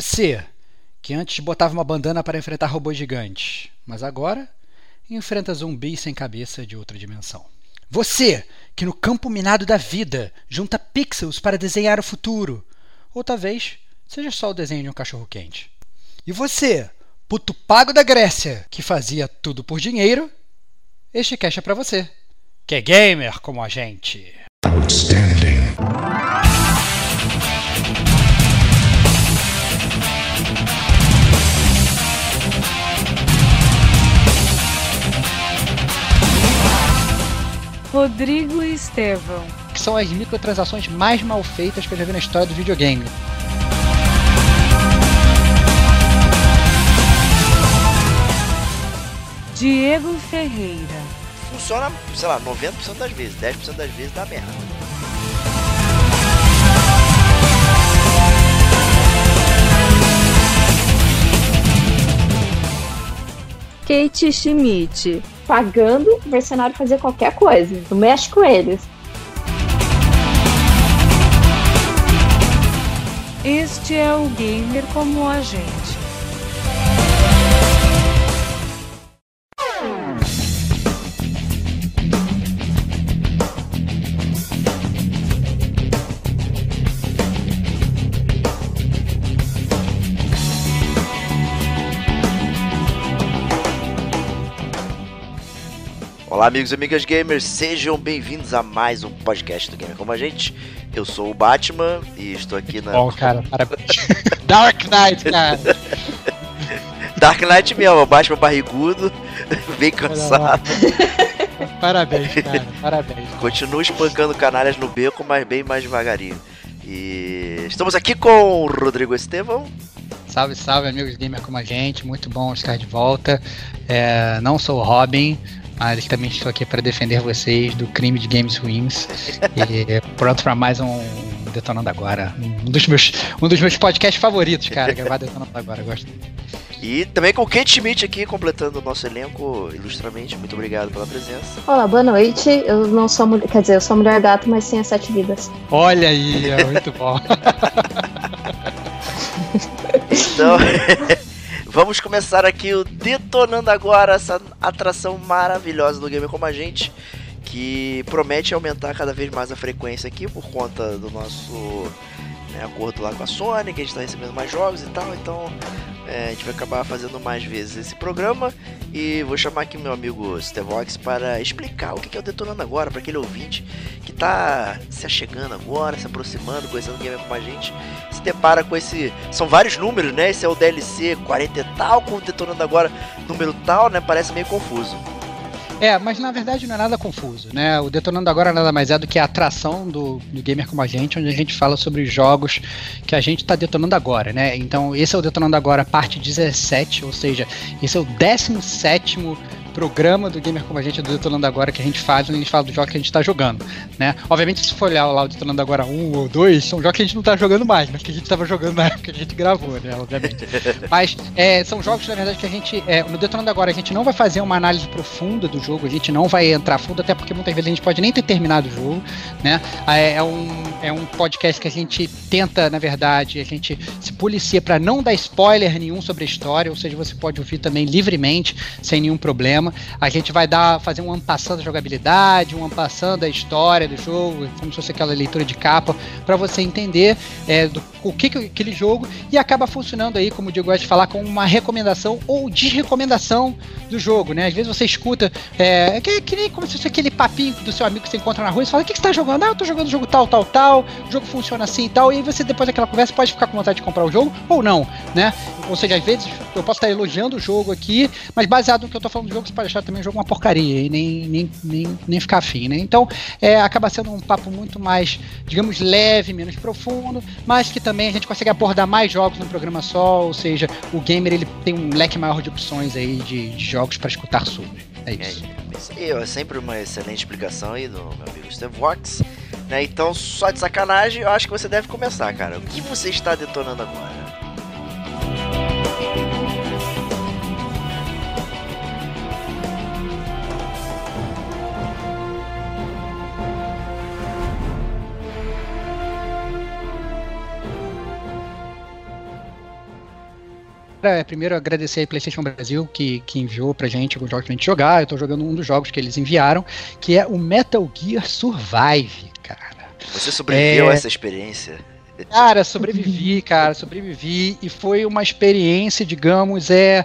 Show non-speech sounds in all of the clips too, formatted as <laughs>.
Você, que antes botava uma bandana para enfrentar robôs gigantes, mas agora enfrenta zumbis sem cabeça de outra dimensão. Você, que no campo minado da vida junta pixels para desenhar o futuro, ou talvez seja só o desenho de um cachorro quente. E você, puto pago da Grécia, que fazia tudo por dinheiro, este cash é para você, que é gamer como a gente. Outstanding. Rodrigo e Estevão. Que são as microtransações mais mal feitas que eu já vi na história do videogame. Diego Ferreira. Funciona, sei lá, 90% das vezes, 10% das vezes dá merda. Kate Schmidt pagando o mercenário fazer qualquer coisa. Não mexe com eles. Este é o gamer como a gente. Olá, amigos e amigas gamers, sejam bem-vindos a mais um podcast do Gamer Como a Gente. Eu sou o Batman e estou aqui na. Bom, cara, parabéns. <laughs> Dark Knight, cara. <laughs> Dark Knight mesmo, o Batman barrigudo, <laughs> bem cansado. Parabéns, cara, parabéns. Continua espancando canalhas no beco, mas bem mais devagarinho. E estamos aqui com o Rodrigo Estevão. Salve, salve, amigos gamer como a gente. Muito bom estar de volta. É, não sou o Robin, mas também estou aqui para defender vocês do crime de games ruins. e pronto para mais um Detonando Agora. Um dos meus, um dos meus podcasts favoritos, cara. Gravar Detonando Agora, gosto. E também com o Kate Schmidt aqui, completando o nosso elenco ilustramente. Muito obrigado pela presença. Olá, boa noite. Eu não sou mulher, quer dizer, eu sou mulher gato, mas sem as sete vidas. Olha aí, é muito bom. então, <laughs> Vamos começar aqui o Detonando Agora, essa atração maravilhosa do Gamer Como a Gente, que promete aumentar cada vez mais a frequência aqui por conta do nosso né, acordo lá com a Sony, que a gente está recebendo mais jogos e tal, então é, a gente vai acabar fazendo mais vezes esse programa e vou chamar aqui meu amigo Stevox para explicar o que é o Detonando Agora para aquele ouvinte que está se achegando agora, se aproximando, conhecendo o gamer com a gente, se depara com esse. São vários números, né? Esse é o DLC 40 e tal, com o Detonando Agora número tal, né? Parece meio confuso. É, mas na verdade não é nada confuso, né? O Detonando Agora nada mais é do que a atração do, do Gamer Como a Gente, onde a gente fala sobre jogos que a gente está detonando agora, né? Então esse é o Detonando Agora parte 17, ou seja, esse é o 17 programa do Gamer Como a Gente, do Detonando Agora, que a gente faz, onde a gente fala do jogo que a gente está jogando, né? Obviamente, se for olhar lá o Detonando Agora 1 ou 2, são jogos que a gente não está jogando mais, mas que a gente estava jogando na época que a gente gravou, né? Obviamente. mas é, são jogos, na verdade, que a gente, é, no Detonando Agora, a gente não vai fazer uma análise profunda do jogo, a gente não vai entrar fundo, até porque muitas vezes a gente pode nem ter terminado o jogo, né? É, é um, é um podcast que a gente tenta, na verdade, a gente se policia para não dar spoiler nenhum sobre a história, ou seja, você pode ouvir também livremente, sem nenhum problema A gente vai dar, fazer um ampassando da jogabilidade, um ampassando da história do jogo, como se fosse aquela leitura de capa, para você entender é, do, o que, que aquele jogo e acaba funcionando aí, como o Diego gosta de falar, com uma recomendação ou desrecomendação do jogo, né? Às vezes você escuta, é, que, que nem como se fosse aquele papinho do seu amigo que você encontra na rua e fala, o que, que você tá jogando? Ah, eu tô jogando jogo tal, tal, tal, o jogo funciona assim e tal, e aí você depois daquela conversa pode ficar com vontade de comprar o jogo ou não, né? Ou seja, às vezes eu posso estar elogiando o jogo aqui, mas baseado no que eu tô falando do jogo, pode achar também o jogo uma porcaria e nem, nem, nem, nem ficar afim, né? Então, é, acaba sendo um papo muito mais, digamos, leve, menos profundo, mas que também a gente consegue abordar mais jogos no programa só, ou seja, o gamer ele tem um leque maior de opções aí de, de jogos para escutar sobre. É isso. É, é, sempre uma excelente explicação aí do meu amigo Steve Vox. Né? Então, só de sacanagem, eu acho que você deve começar, cara. O que você está detonando agora? É, primeiro agradecer a PlayStation Brasil que, que enviou pra gente alguns jogos pra gente jogar. Eu tô jogando um dos jogos que eles enviaram, que é o Metal Gear Survive, cara. Você sobreviveu é... a essa experiência? Cara, sobrevivi, cara, sobrevivi e foi uma experiência, digamos, é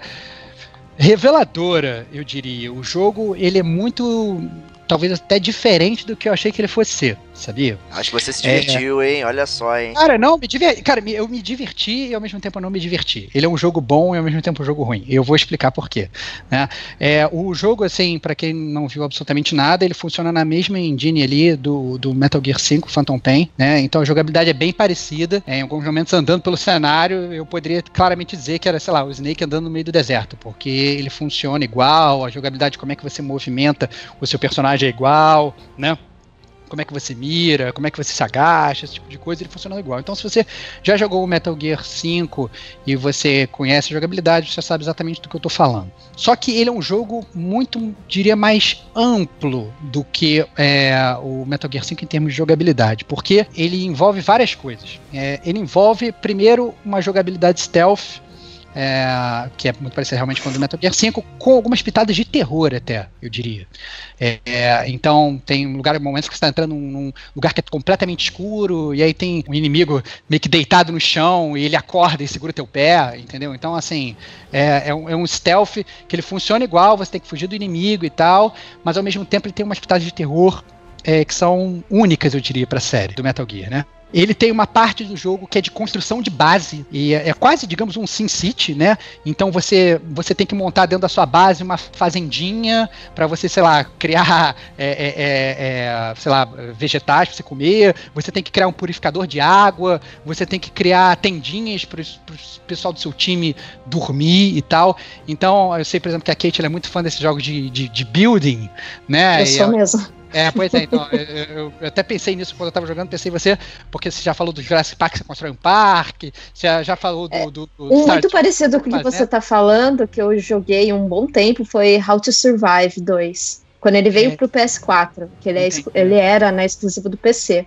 reveladora, eu diria. O jogo, ele é muito talvez até diferente do que eu achei que ele fosse ser sabia? Acho que você se divertiu, é... hein? Olha só, hein? Cara, não, me diverti. Cara, eu me diverti e ao mesmo tempo eu não me diverti. Ele é um jogo bom e ao mesmo tempo um jogo ruim. Eu vou explicar por quê. Né? É, o jogo, assim, para quem não viu absolutamente nada, ele funciona na mesma engine ali do, do Metal Gear 5 Phantom Pain, né? Então a jogabilidade é bem parecida. É, em alguns momentos andando pelo cenário, eu poderia claramente dizer que era, sei lá, o Snake andando no meio do deserto, porque ele funciona igual, a jogabilidade, como é que você movimenta o seu personagem é igual, né? Como é que você mira, como é que você se agacha, esse tipo de coisa, ele funciona igual. Então, se você já jogou o Metal Gear 5 e você conhece a jogabilidade, você sabe exatamente do que eu estou falando. Só que ele é um jogo muito, diria, mais amplo do que é, o Metal Gear 5 em termos de jogabilidade, porque ele envolve várias coisas. É, ele envolve, primeiro, uma jogabilidade stealth, é, que é muito parecido realmente com o do Metal Gear 5, com algumas pitadas de terror até, eu diria. É, é, então tem lugar, momentos que você está entrando num, num, lugar que é completamente escuro, e aí tem um inimigo meio que deitado no chão, e ele acorda e segura teu pé, entendeu? Então, assim, é, é, um, é um stealth que ele funciona igual, você tem que fugir do inimigo e tal, mas ao mesmo tempo ele tem umas pitadas de terror é, que são únicas, eu diria, para a série do Metal Gear, né? Ele tem uma parte do jogo que é de construção de base e é, é quase, digamos, um Sim City, né? Então você você tem que montar dentro da sua base uma fazendinha para você, sei lá, criar, <laughs> é, é, é, é sei lá, vegetais para você comer. Você tem que criar um purificador de água. Você tem que criar tendinhas para o pessoal do seu time dormir e tal. Então eu sei, por exemplo, que a Kate é muito fã desses jogos de, de, de building, né? Eu sou mesmo. É, pois é, então, eu, eu, até pensei nisso quando eu tava jogando, pensei em você, porque você já falou do Jurassic Park, você constrói um parque, você já falou do. É, do, do um muito parecido com o que você tá falando, que eu joguei um bom tempo, foi How to Survive 2. Quando ele veio é. pro PS4, que ele, é, ele era na né, exclusiva do PC.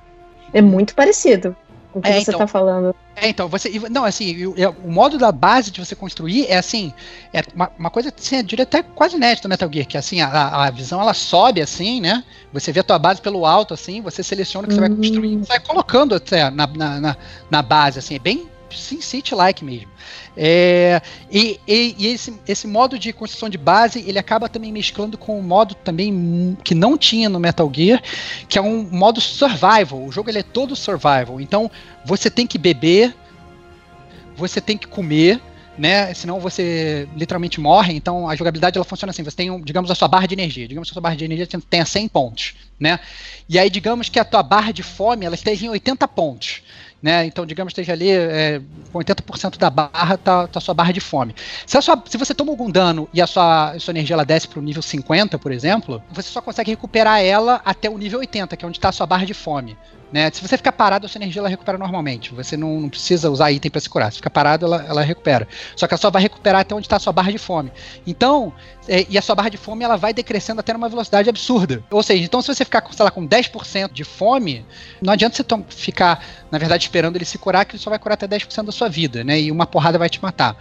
É muito parecido o que é, você então, tá falando. É, então, você. Não, assim, o, o, modo da base de você construir é assim. É uma, uma coisa, assim, eu diria até quase inédita do Metal Gear, que assim, a, a visão ela sobe assim, né? Você vê a tua base pelo alto, assim, você seleciona o que uhum. você vai construir, você vai colocando até na, na, na, na base, assim, é bem Sim City-like mesmo. É, e, e, e esse, esse modo de construção de base ele acaba também mesclando com um modo também que não tinha no Metal Gear, que é um modo survival. O jogo ele é todo survival. Então você tem que beber, você tem que comer, né? Senão você literalmente morre. Então a jogabilidade ela funciona assim: você tem, digamos, a sua barra de energia. Digamos que a sua barra de energia tenha 100 pontos, né? E aí, digamos que a tua barra de fome ela esteja em 80 pontos né? Então, digamos, esteja ali é, com 80% da barra, tá, tá a sua barra de fome. Se, sua, se você toma algum dano e a sua, a sua energia ela desce para o nível 50, por exemplo, você só consegue recuperar ela até o nível 80, que é onde está a sua barra de fome. Né? Se você ficar parado, a sua energia ela recupera normalmente. Você não, não precisa usar item para se curar. Se ficar parado, ela, ela recupera. Só que ela só vai recuperar até onde está a sua barra de fome. Então, é, e a sua barra de fome ela vai decrescendo até numa velocidade absurda. Ou seja, então se você ficar, sei lá, com 10% de fome, não adianta você ficar, na verdade, esperando ele se curar, que ele só vai curar até 10% da sua vida, né? E uma porrada vai te matar.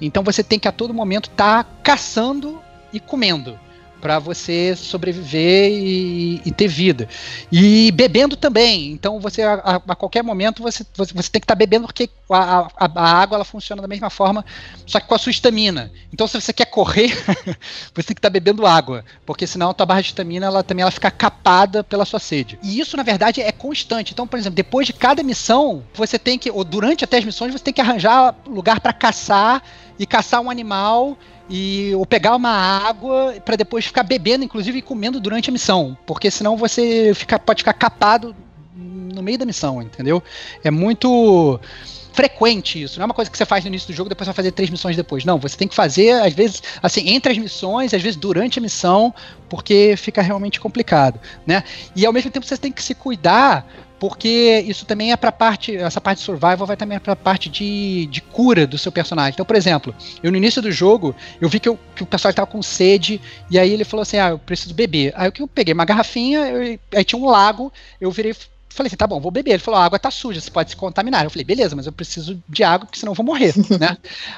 Então você tem que a todo momento estar tá caçando e comendo para você sobreviver e, e, ter vida. E bebendo também. Então você a, a qualquer momento você, você, você tem que estar tá bebendo porque a, a, a, água ela funciona da mesma forma, só que com a sua estamina. Então se você quer correr, <laughs> você tem que estar tá bebendo água, porque senão a tua barra de estamina ela também ela fica capada pela sua sede. E isso na verdade é constante. Então, por exemplo, depois de cada missão, você tem que ou durante até as missões você tem que arranjar lugar para caçar e caçar um animal e ou pegar uma água para depois ficar bebendo, inclusive e comendo durante a missão, porque senão você fica, pode ficar capado no meio da missão, entendeu? É muito frequente isso. Não é uma coisa que você faz no início do jogo depois vai fazer três missões depois. Não, você tem que fazer, às vezes, assim, entre as missões, às vezes durante a missão, porque fica realmente complicado, né? E ao mesmo tempo você tem que se cuidar porque isso também é para parte, essa parte de survival vai também para parte de, de cura do seu personagem. Então, por exemplo, eu no início do jogo, eu vi que, eu, que o personagem estava com sede, e aí ele falou assim: Ah, eu preciso beber. Aí eu peguei uma garrafinha, eu, aí tinha um lago, eu virei falei assim, tá bom, vou beber. Ele falou, a água tá suja, você pode se contaminar. Eu falei, beleza, mas eu preciso de água, porque senão eu vou morrer, <laughs> né?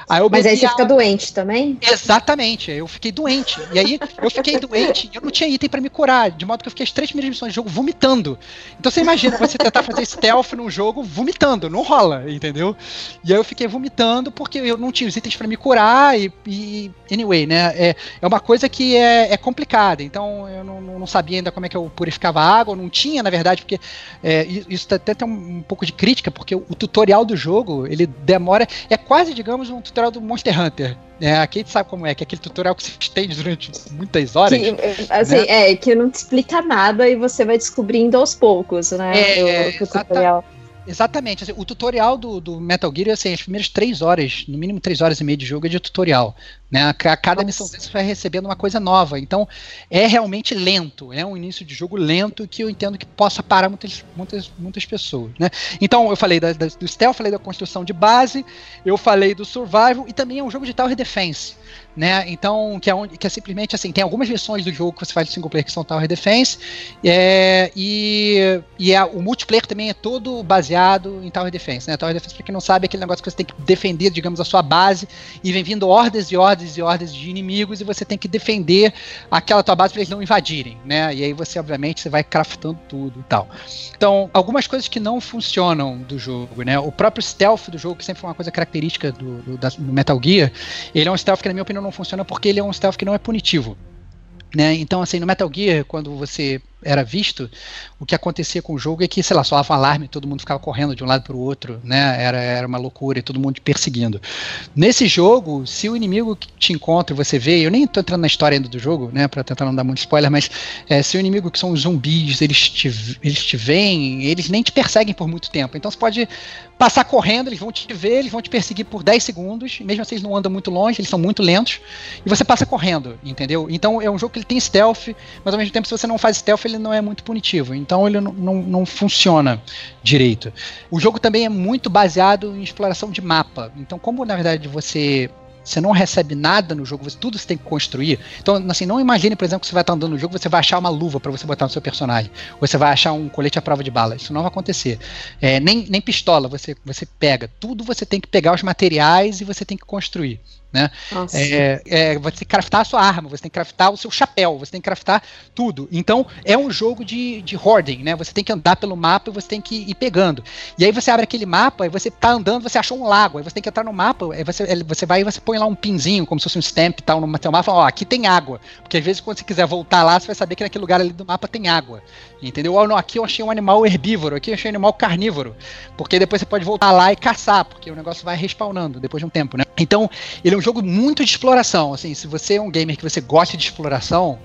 Aí mas aí você água. fica doente também? Exatamente, eu fiquei doente. E aí eu fiquei doente e eu não tinha item para me curar, de modo que eu fiquei as três primeiras missões de jogo vomitando. Então você imagina você tentar fazer stealth num jogo vomitando, não rola, entendeu? E aí eu fiquei vomitando porque eu não tinha os itens para me curar e, e, anyway, né? É, é uma coisa que é, é complicada. Então eu não, não sabia ainda como é que eu purificava a água, eu não tinha, na verdade, porque é, isso até tem um, um, pouco de crítica, porque o, o, tutorial do jogo, ele demora, é quase, digamos, um tutorial do Monster Hunter. É, a Kate sabe como é, que é aquele tutorial que se <laughs> estende durante muitas horas. Que, assim, né? é, que não te explica nada e você vai descobrindo aos poucos, né? É, o, o tutorial. Exatamente. Assim, o tutorial do, do, Metal Gear, assim, as primeiras três horas, no mínimo três horas e meia de jogo é de tutorial. Né? A, cada missão você vai recebendo uma coisa nova. Então, é realmente lento. É um início de jogo lento que eu entendo que possa parar muitas, muitas, muitas pessoas. Né? Então, eu falei da, da, do stealth, falei da construção de base, eu falei do survival e também é um jogo de tower defense né? Então, que é, onde, que é simplesmente assim, tem algumas versões do jogo que você faz de single player que são Tower Defense, é, e, e é, o multiplayer também é todo baseado em Tower Defense, né? Tower Defense, pra quem não sabe, é aquele negócio que você tem que defender, digamos, a sua base, e vem vindo hordas e hordas e hordas de inimigos, e você tem que defender aquela tua base para eles não invadirem, né? E aí você, obviamente, você vai craftando tudo e tal. Então, algumas coisas que não funcionam do jogo, né? O próprio stealth do jogo, que sempre foi uma coisa característica do, do, do Metal Gear, ele é um stealth que, na minha opinião, não funciona porque ele é um stealth que não é punitivo. Né? Então, assim, no Metal Gear, quando você era visto, o que acontecia com o jogo é que, sei lá, soava um alarme, todo mundo ficava correndo de um lado para o outro, né? Era, era uma loucura e todo mundo te perseguindo. Nesse jogo, se o inimigo que te encontra e você vê, eu nem estou entrando na história ainda do jogo, né, para tentar não dar muito spoiler, mas é, se o inimigo que são os zumbis, eles te, eles te veem, eles nem te perseguem por muito tempo. Então você pode passar correndo, eles vão te ver, eles vão te perseguir por 10 segundos, mesmo assim eles não andam muito longe, eles são muito lentos, e você passa correndo, entendeu? Então é um jogo que ele tem stealth, mas ao mesmo tempo se você não faz stealth, ele não é muito punitivo. Então ele não, não, não funciona direito. O jogo também é muito baseado em exploração de mapa. Então, como na verdade você você não recebe nada no jogo, você, tudo você tem que construir. Então, assim, não imagine, por exemplo, que você vai estar andando no jogo, você vai achar uma luva para você botar no seu personagem. Ou você vai achar um colete à prova de bala. Isso não vai acontecer. É, nem, nem pistola você, você pega. Tudo você tem que pegar os materiais e você tem que construir. Né? É, é, você tem que craftar a sua arma, você tem que craftar o seu chapéu, você tem que craftar tudo. Então é um jogo de, de hoarding, né? Você tem que andar pelo mapa e você tem que ir pegando. E aí você abre aquele mapa e você tá andando, você achou um lago, aí você tem que entrar no mapa, aí você, você vai e você põe lá um pinzinho, como se fosse um stamp e tal, no teu mapa, ó, aqui tem água. Porque às vezes quando você quiser voltar lá, você vai saber que naquele lugar ali do mapa tem água. Entendeu? Ou não, aqui eu achei um animal herbívoro, aqui eu achei um animal carnívoro. Porque depois você pode voltar lá e caçar, porque o negócio vai respawnando depois de um tempo, né? Então, ele é um jogo muito de exploração. Assim, se você é um gamer que você gosta de exploração,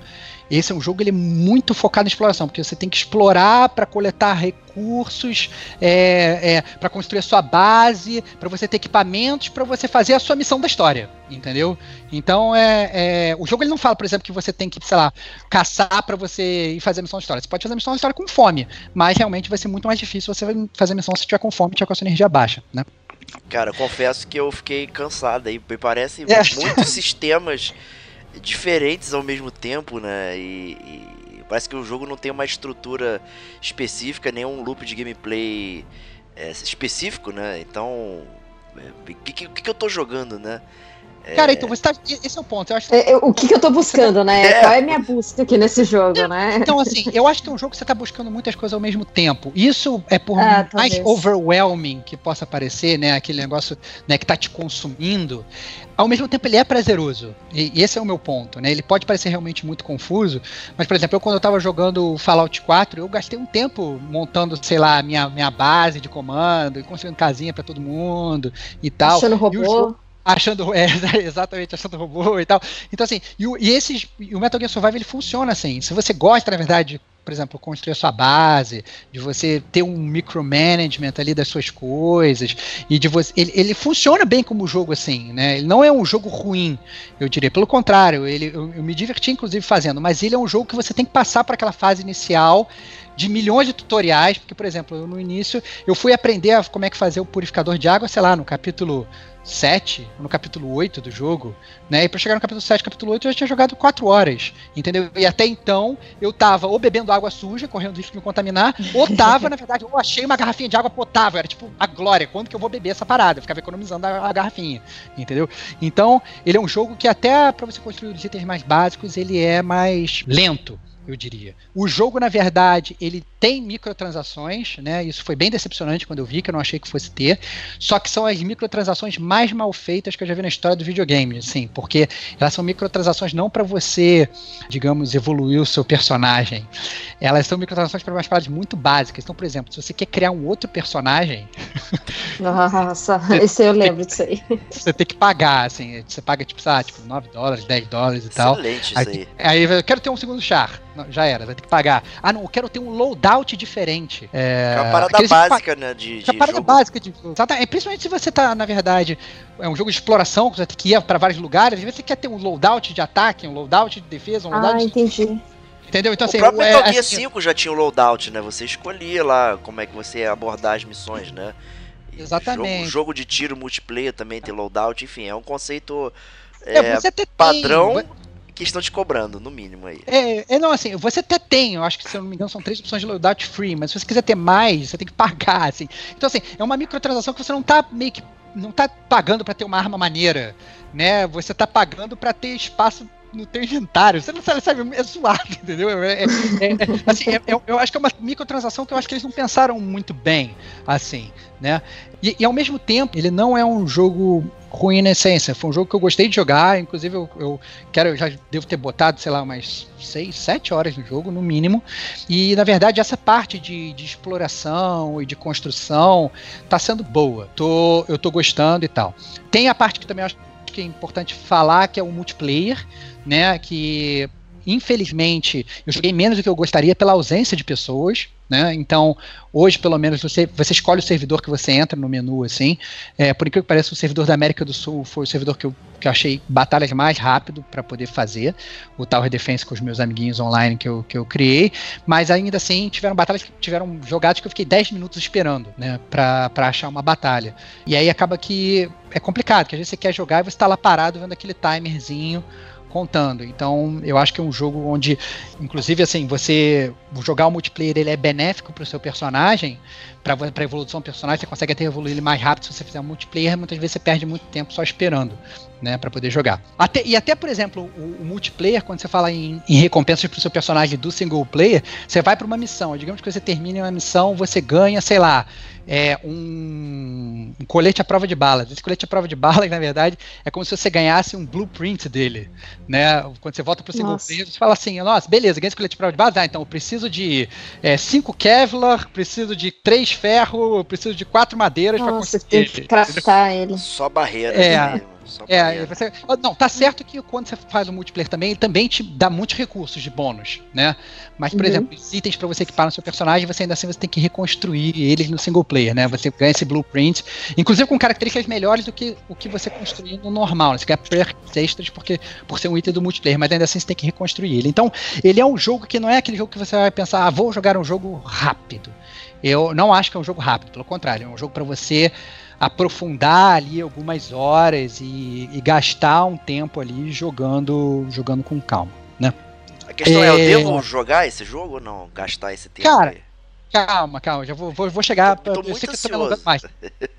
esse é um jogo ele é muito focado em exploração, porque você tem que explorar para coletar recursos, é, é, para construir a sua base, para você ter equipamentos, para você fazer a sua missão da história, entendeu? Então é, é, o jogo ele não fala, por exemplo, que você tem que, sei lá, caçar para você ir fazer a missão da história. Você pode fazer a missão da história com fome, mas realmente vai ser muito mais difícil você fazer a missão se tiver com fome, tiver com a sua energia baixa, né? Cara, confesso que eu fiquei cansado aí, me parece é. muitos <laughs> sistemas diferentes ao mesmo tempo, né? E, e, parece que o jogo não tem uma estrutura específica, nenhum loop de gameplay é, específico, né? Então, o é, que, que, que, eu tô jogando, né? Cara, então você tá. Esse é o ponto. Eu acho que... É, o que, que eu tô buscando, né? É. Qual é a minha busca aqui nesse jogo, né? Então, assim, eu acho que é um jogo que você tá buscando muitas coisas ao mesmo tempo. Isso é por ah, mais overwhelming que possa parecer, né? Aquele negócio né, que tá te consumindo. Ao mesmo tempo, ele é prazeroso. E, e esse é o meu ponto, né? Ele pode parecer realmente muito confuso, mas, por exemplo, eu quando eu tava jogando Fallout 4, eu gastei um tempo montando, sei lá, minha, minha base de comando, e construindo casinha para todo mundo e tal. Achando robô achando <laughs> é, exatamente achando robô e tal. Então assim e, o, e esses e o Metal Gear Survive ele funciona assim. Se você gosta na verdade por exemplo construir a sua base de você ter um micromanagement ali das suas coisas e de você ele, ele funciona bem como jogo assim né? Ele não é um jogo ruim eu diria. Pelo contrário ele eu, eu me diverti inclusive fazendo mas ele é um jogo que você tem que passar para aquela fase inicial de milhões de tutoriais, porque, por exemplo, no início eu fui aprender a, como é que fazer o purificador de água, sei lá, no capítulo 7, no capítulo 8 do jogo, né? E pra chegar no capítulo 7, capítulo 8, eu já tinha jogado 4 horas, entendeu? E até então, eu tava ou bebendo água suja, correndo risco de me contaminar, ou tava, <laughs> na verdade, eu achei uma garrafinha de água potável, era tipo, a glória, quando que eu vou beber essa parada? Eu ficava economizando a, a garrafinha, entendeu? Então, ele é um jogo que até para você construir os itens mais básicos, ele é mais lento, eu diria. O jogo, na verdade, ele tem microtransações, né? Isso foi bem decepcionante quando eu vi, que eu não achei que fosse ter. Só que são as microtransações mais mal feitas que eu já vi na história do videogame, assim, porque elas são microtransações não para você, digamos, evoluir o seu personagem. Elas são microtransações para umas paradas muito básicas. Então, por exemplo, se você quer criar um outro personagem. Nossa, <laughs> esse eu lembro disso aí. Você tem que pagar, assim, você paga tipo, sabe, tipo 9 dólares, 10 dólares e tal. Excelente aí, isso aí. Aí eu quero ter um segundo char. Não, já era, vai ter que pagar. Ah, não, eu quero ter um loadout diferente. É, é uma parada básica, né? De, de uma parada jogo. básica de é, Principalmente se você tá, na verdade, é um jogo de exploração, que você tem que ir para vários lugares, às vezes você quer ter um loadout de ataque, um loadout de defesa, um loadout ah, de... entendi. Entendeu? Então, o assim, próprio é, Metal Gear assim, 5 já tinha o loadout, né? Você escolhia lá como é que você ia abordar as missões, né? E Exatamente. Jogo, jogo de tiro multiplayer também tem loadout, enfim, é um conceito é, é, você até padrão tem, que estão te cobrando, no mínimo aí. É, é, não, assim, você até tem, eu acho que se eu não me engano são três opções de loadout free, mas se você quiser ter mais, você tem que pagar, assim. Então, assim, é uma microtransação que você não tá meio que não tá pagando para ter uma arma maneira, né? Você tá pagando para ter espaço no teu inventário. Você não sabe, sabe é zoado, <laughs> entendeu? É, é, é, assim, é, eu, eu acho que é uma microtransação que eu acho que eles não pensaram muito bem, assim, né? E, e, ao mesmo tempo, ele não é um jogo ruim na essência. Foi um jogo que eu gostei de jogar, inclusive eu, eu quero, eu já devo ter botado, sei lá, umas 6, 7 horas no jogo, no mínimo. E na verdade, essa parte de, de exploração e de construção tá sendo boa. Tô, eu tô gostando e tal. Tem a parte que também acho que é importante falar, que é o multiplayer, né? Que infelizmente eu joguei menos do que eu gostaria pela ausência de pessoas. Né? Então, hoje, pelo menos, você, você escolhe o servidor que você entra no menu, assim. É, por incrível que pareça, o servidor da América do Sul foi o servidor que eu, que eu achei batalhas mais rápido para poder fazer, o Tower Defense com os meus amiguinhos online que eu, que eu criei. Mas ainda assim, tiveram batalhas que tiveram jogadas que eu fiquei 10 minutos esperando, né, para achar uma batalha. E aí acaba que é complicado, porque às vezes você quer jogar e você está lá parado vendo aquele timerzinho contando. Então, eu acho que é um jogo onde, inclusive, assim, você jogar o multiplayer ele é benéfico para o seu personagem, para a evolução do personagem, você consegue até evoluir ele mais rápido se você fizer um multiplayer, muitas vezes você perde muito tempo só esperando, né, para poder jogar. Até, e até, por exemplo, o, o multiplayer, quando você fala em, em recompensas para o seu personagem do single player, você vai para uma missão, digamos que você termine uma missão, você ganha, sei lá, é, um, um, colete à prova de balas. Esse colete à prova de balas, <laughs> na verdade, é como se você ganhasse um blueprint dele, né? Quando você volta para o single player, você fala assim, nossa, beleza, ganhei esse colete à prova de balas, ah, então eu preciso de 5 é, Kevlar, preciso de 3 ferro, preciso de 4 madeiras para conseguir. Tem que craftar ele. Só barreira. É. Mesmo. É, você, não, tá certo que quando você faz o multiplayer também, ele também te dá muitos recursos de bônus, né? Mas, por uhum. exemplo, os itens para você equipar no seu personagem, você ainda assim você tem que reconstruir eles no single player, né? Você ganha esse blueprint, inclusive com características melhores do que o que você construiu no normal. Né? Você ganha perks extras porque, por ser um item do multiplayer, mas ainda assim você tem que reconstruir ele. Então, ele é um jogo que não é aquele jogo que você vai pensar, ah, vou jogar um jogo rápido. Eu não acho que é um jogo rápido, pelo contrário, é um jogo para você aprofundar ali algumas horas e, e, gastar um tempo ali jogando jogando com calma, né? A questão é, é eu devo jogar esse jogo ou não? Gastar esse tempo Cara, aí? calma, calma, já vou, vou, vou chegar. Tô, tô eu sei que eu tô me alongando mais.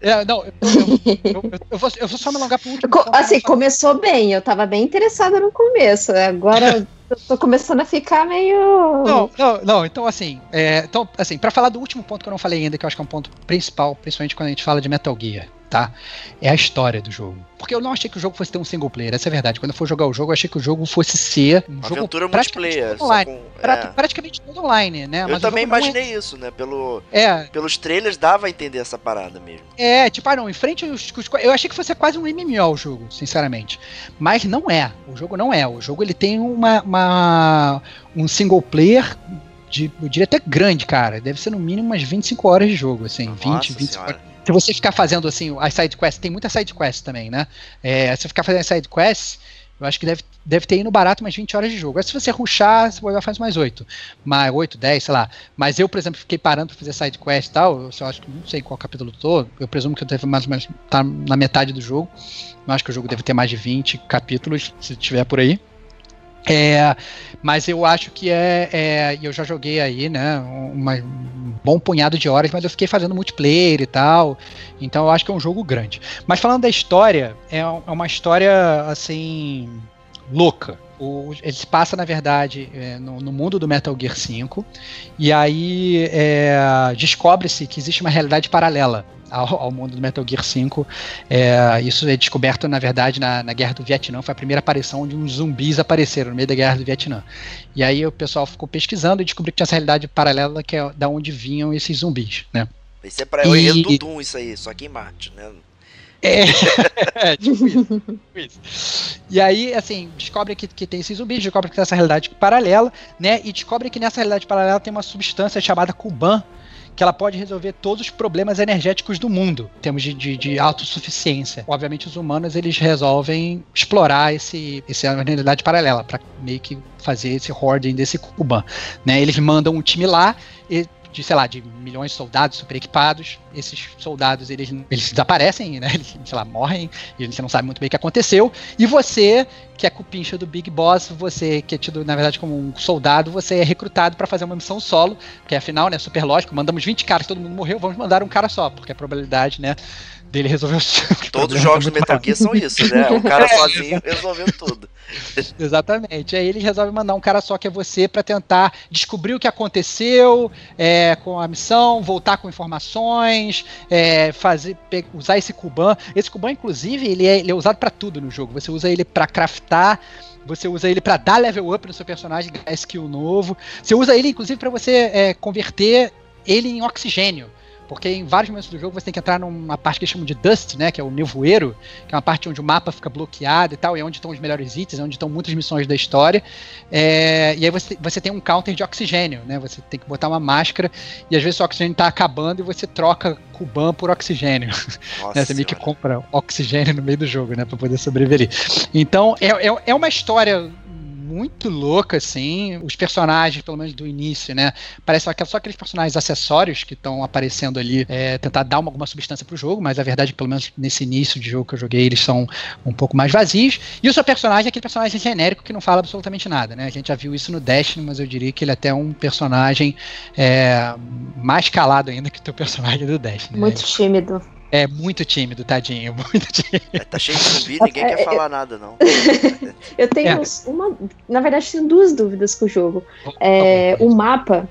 É, não, eu, eu, eu, vou, eu vou só me alongar pro último. Assim, começou bem, eu tava bem interessada no começo, agora <laughs> eu tô começando a ficar meio. Não, não, não. Então, assim, é, então, assim, para falar do último ponto que eu não falei ainda, que eu acho que é um ponto principal, principalmente quando a gente fala de Metal Gear tá? É a história do jogo. Porque eu não achei que o jogo fosse ter um single player, essa é a verdade. Quando eu for jogar o jogo, eu achei que o jogo fosse ser um jogo aventura multiplayer, online. Com, é. Praticamente todo online, né? Eu Mas também é imaginei é... isso, né? Pelo, é. Pelos trailers dava a entender essa parada mesmo. É, tipo, ah não, em frente Eu achei que fosse quase um MMO o jogo, sinceramente. Mas não é. O jogo não é. O jogo ele tem uma, uma um single player de, eu diria até grande, cara. Deve ser no mínimo umas 25 horas de jogo, assim. Nossa 20, 25 horas se você ficar fazendo assim, as side quests, tem muita side quest também, né? É, se você ficar fazendo side quests, Eu acho que deve, deve ter ido barato umas 20 horas de jogo. Se você ruxar, você vai fazer mais 8. Mais 8, 10, sei lá. Mas eu, por exemplo, fiquei parando pra fazer side quest e tal. Eu só acho que não sei qual capítulo eu tô. Eu presumo que eu devo mais ou menos tá na metade do jogo. Eu acho que o jogo deve ter mais de 20 capítulos, se tiver por aí. É, mas eu acho que é, é. Eu já joguei aí, né? Uma, um bom punhado de horas, mas eu fiquei fazendo multiplayer e tal. Então eu acho que é um jogo grande. Mas falando da história, é, é uma história assim. louca. O, ele se passa, na verdade, é, no, no, mundo do Metal Gear 5, e aí é, descobre-se que existe uma realidade paralela ao, ao, mundo do Metal Gear 5. É, isso é descoberto, na verdade, na, na, Guerra do Vietnã. Foi a primeira aparição onde uns zumbis apareceram no meio da Guerra do Vietnã. E aí o pessoal ficou pesquisando e descobriu que tinha essa realidade paralela que é da onde vinham esses zumbis, né? Isso é pra o enredo do Doom, isso aí, só que em Marte, né? É, <laughs> é tipo, isso, tipo isso. E aí, assim, descobre que, que tem esses zumbis, descobre que tem essa realidade paralela, né? E descobre que nessa realidade paralela tem uma substância chamada Kuban, que ela pode resolver todos os problemas energéticos do mundo, em termos de, de, de autossuficiência. Obviamente, os humanos eles resolvem explorar esse, essa realidade paralela para meio que fazer esse hoarding desse Kuban. Né? Eles mandam um time lá e de, sei lá, de milhões de soldados super equipados. Esses soldados, eles, eles desaparecem, né? <laughs> Eles, sei lá, morrem, e você não sabe muito bem o que aconteceu. E você, que é cupincha do Big Boss, você que é tido, na verdade, como um soldado, você é recrutado para fazer uma missão solo, que afinal, né, super lógico, mandamos 20 caras, todo mundo morreu, vamos mandar um cara só, porque a probabilidade, né, dele resolver os <laughs> Todos os jogos do Metal Gear são isso, né? O cara <laughs> sozinho resolveu tudo. <laughs> Exatamente. Aí ele resolve mandar um cara só que é você para tentar descobrir o que aconteceu é, com a missão, voltar com informações, é, fazer, usar esse Kuban. Esse Kuban, inclusive, ele é, ele é usado para tudo no jogo. Você usa ele para craftar você usa ele para dar level up no seu personagem, ganhar skill novo. Você usa ele, inclusive, para você é, converter ele em oxigênio. Porque em vários momentos do jogo você tem que entrar numa parte que eles chamam de Dust, né? Que é o nevoeiro, que é uma parte onde o mapa fica bloqueado e tal, e é onde estão os melhores itens, é onde estão muitas missões da história. É, e aí você, você tem um counter de oxigênio, né? Você tem que botar uma máscara, e às vezes o oxigênio está acabando e você troca Kuban por oxigênio. <laughs> né? Você meio que compra oxigênio no meio do jogo, né? Pra poder sobreviver. Então, é, é, é uma história muito louca, assim. Os personagens, pelo menos do início, né? Parece só, só aqueles personagens acessórios que estão aparecendo ali, é, tentar dar uma, alguma substância pro jogo, mas a verdade pelo menos nesse início de jogo que eu joguei, eles são um pouco mais vazios. E o seu personagem é aquele personagem genérico que não fala absolutamente nada, né? A gente já viu isso no Destiny, mas eu diria que ele é até um personagem é, mais calado ainda que o teu personagem do Destiny. Muito né? tímido. É muito tímido, tadinho, <laughs> muito tímido. É, tá cheio de zumbi, ninguém é, quer é, falar nada, não. eu tenho é. uma. Na verdade, tenho duas dúvidas com o jogo. É, o mapa,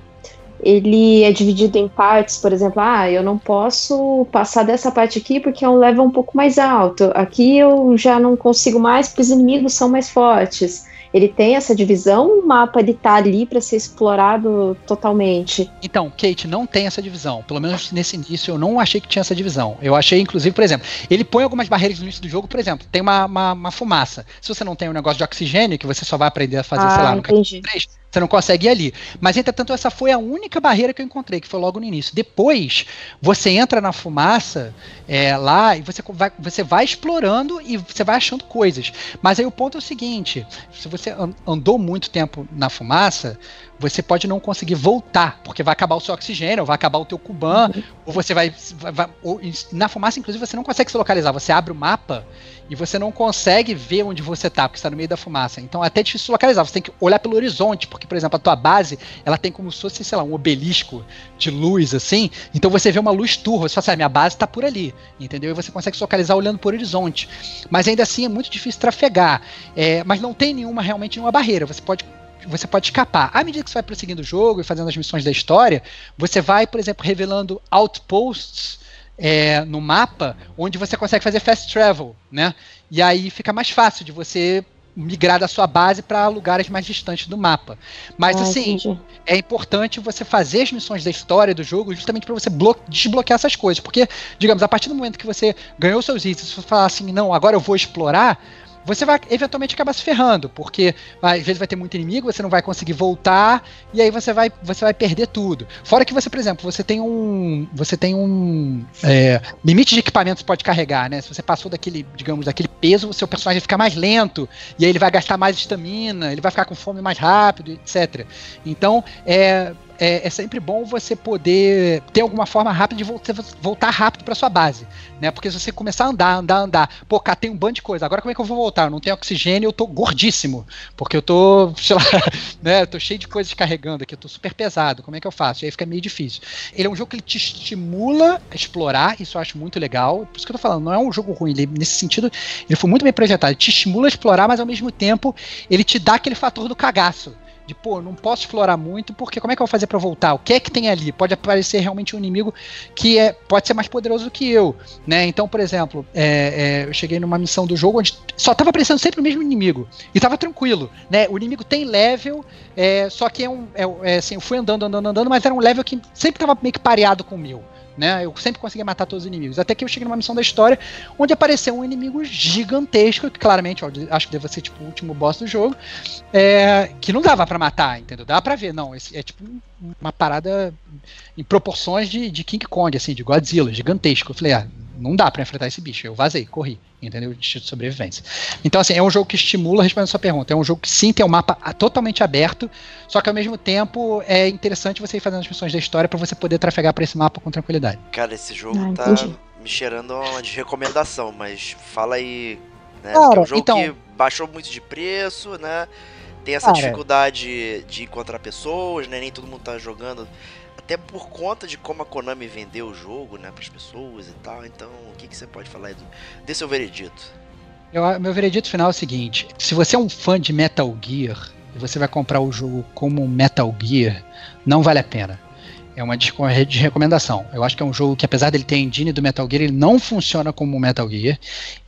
ele é dividido em partes, por exemplo, ah, eu não posso passar dessa parte aqui porque é um level um pouco mais alto. Aqui eu já não consigo mais porque os inimigos são mais fortes ele tem essa divisão o mapa ele tá ali para ser explorado totalmente? Então, Kate, não tem essa divisão. Pelo menos nesse início eu não achei que tinha essa divisão. Eu achei, inclusive, por exemplo, ele põe algumas barreiras no início do jogo, por exemplo, tem uma, uma, uma fumaça. Se você não tem um negócio de oxigênio, que você só vai aprender a fazer, ah, sei lá, no capítulo 3, você não consegue ir ali. Mas, entretanto, essa foi a única barreira que eu encontrei, que foi logo no início. Depois, você entra na fumaça é, lá e você vai, você vai explorando e você vai achando coisas. Mas aí o ponto é o seguinte: se você andou muito tempo na fumaça, você pode não conseguir voltar, porque vai acabar o seu oxigênio, vai acabar o teu cuban, uhum. ou você vai. vai ou, na fumaça, inclusive, você não consegue se localizar. Você abre o mapa e você não consegue ver onde você está, porque está no meio da fumaça. Então é até difícil localizar. Você tem que olhar pelo horizonte, porque, por exemplo, a tua base ela tem como se fosse, sei lá, um obelisco de luz, assim. Então você vê uma luz turva, você fala assim, ah, minha base está por ali, entendeu? E você consegue se localizar olhando por horizonte. Mas ainda assim é muito difícil trafegar. É, mas não tem nenhuma, realmente, nenhuma barreira. Você pode você pode escapar. À medida que você vai prosseguindo o jogo e fazendo as missões da história, você vai, por exemplo, revelando outposts é, no mapa onde você consegue fazer fast travel, né? E aí fica mais fácil de você migrar da sua base para lugares mais distantes do mapa. Mas ah, assim, entendi. é importante você fazer as missões da história do jogo justamente para você desbloquear essas coisas, porque digamos, a partir do momento que você ganhou seus itens, você falar assim, não, agora eu vou explorar, você vai eventualmente acabar se ferrando, porque às vezes vai ter muito inimigo, você não vai conseguir voltar, e aí você vai, você vai perder tudo. Fora que você, por exemplo, você tem um. Você tem um é, limite de equipamentos que pode carregar, né? Se você passou daquele, digamos, daquele peso, o seu personagem fica mais lento, e aí ele vai gastar mais estamina, ele vai ficar com fome mais rápido, etc. Então, é, é, é, sempre bom você poder ter alguma forma rápida de voltar, voltar rápido para sua base, né? Porque se você começar a andar, andar, andar, pô, cá tem um bando de coisa. Agora como é que eu vou voltar? Eu não tenho oxigênio, eu tô gordíssimo, porque eu tô, <laughs> sei lá, né? Eu tô cheio de coisas carregando aqui, eu tô super pesado. Como é que eu faço? E aí fica meio difícil. Ele é um jogo que te estimula a explorar, isso eu acho muito legal. Por isso que eu tô falando, não é um jogo ruim. Ele, nesse sentido, ele foi muito bem projetado. Ele te estimula a explorar, mas ao mesmo tempo ele te dá aquele fator do cagaço de pô, não posso explorar muito, porque como é que eu vou fazer para voltar? O que é que tem ali? Pode aparecer realmente um inimigo que é, pode ser mais poderoso do que eu, né? Então, por exemplo, é, é, eu cheguei numa missão do jogo onde só tava aparecendo sempre o mesmo inimigo e tava tranquilo, né? O inimigo tem level, é, só que é um, é, é, assim, eu fui andando, andando, andando, mas era um level que sempre tava meio que pareado com o meu né? Eu sempre conseguia matar todos os inimigos. Até que eu cheguei numa missão da história onde apareceu um inimigo gigantesco, que claramente, ó, acho que deve ser tipo o último boss do jogo, é, que não dava para matar, entendeu? Dá pra ver, não. Esse é tipo uma parada em proporções de, de King Kong, assim, de Godzilla, gigantesco. Eu falei, ah, não dá para enfrentar esse bicho. Eu vazei, corri, entendeu? Instinto de sobrevivência. Então, assim, é um jogo que estimula, respondendo a sua pergunta, é um jogo que sim tem um mapa totalmente aberto, só que ao mesmo tempo é interessante você ir fazendo as missões da história para você poder trafegar para esse mapa com tranquilidade. Cara, esse jogo ah, tá me cheirando de recomendação, mas fala aí. Né? Cara, é um jogo então, que baixou muito de preço, né? Tem essa cara, dificuldade de encontrar pessoas, né? Nem todo mundo tá jogando até por conta de como a Konami vendeu o jogo, né, para as pessoas e tal. Então, o que, que você pode falar aí do, seu veredito? Eu, meu veredito final é o seguinte: se você é um fã de Metal Gear e você vai comprar o jogo como Metal Gear, não vale a pena. É uma de recomendação. Eu acho que é um jogo que, apesar dele ter a engine do Metal Gear, ele não funciona como Metal Gear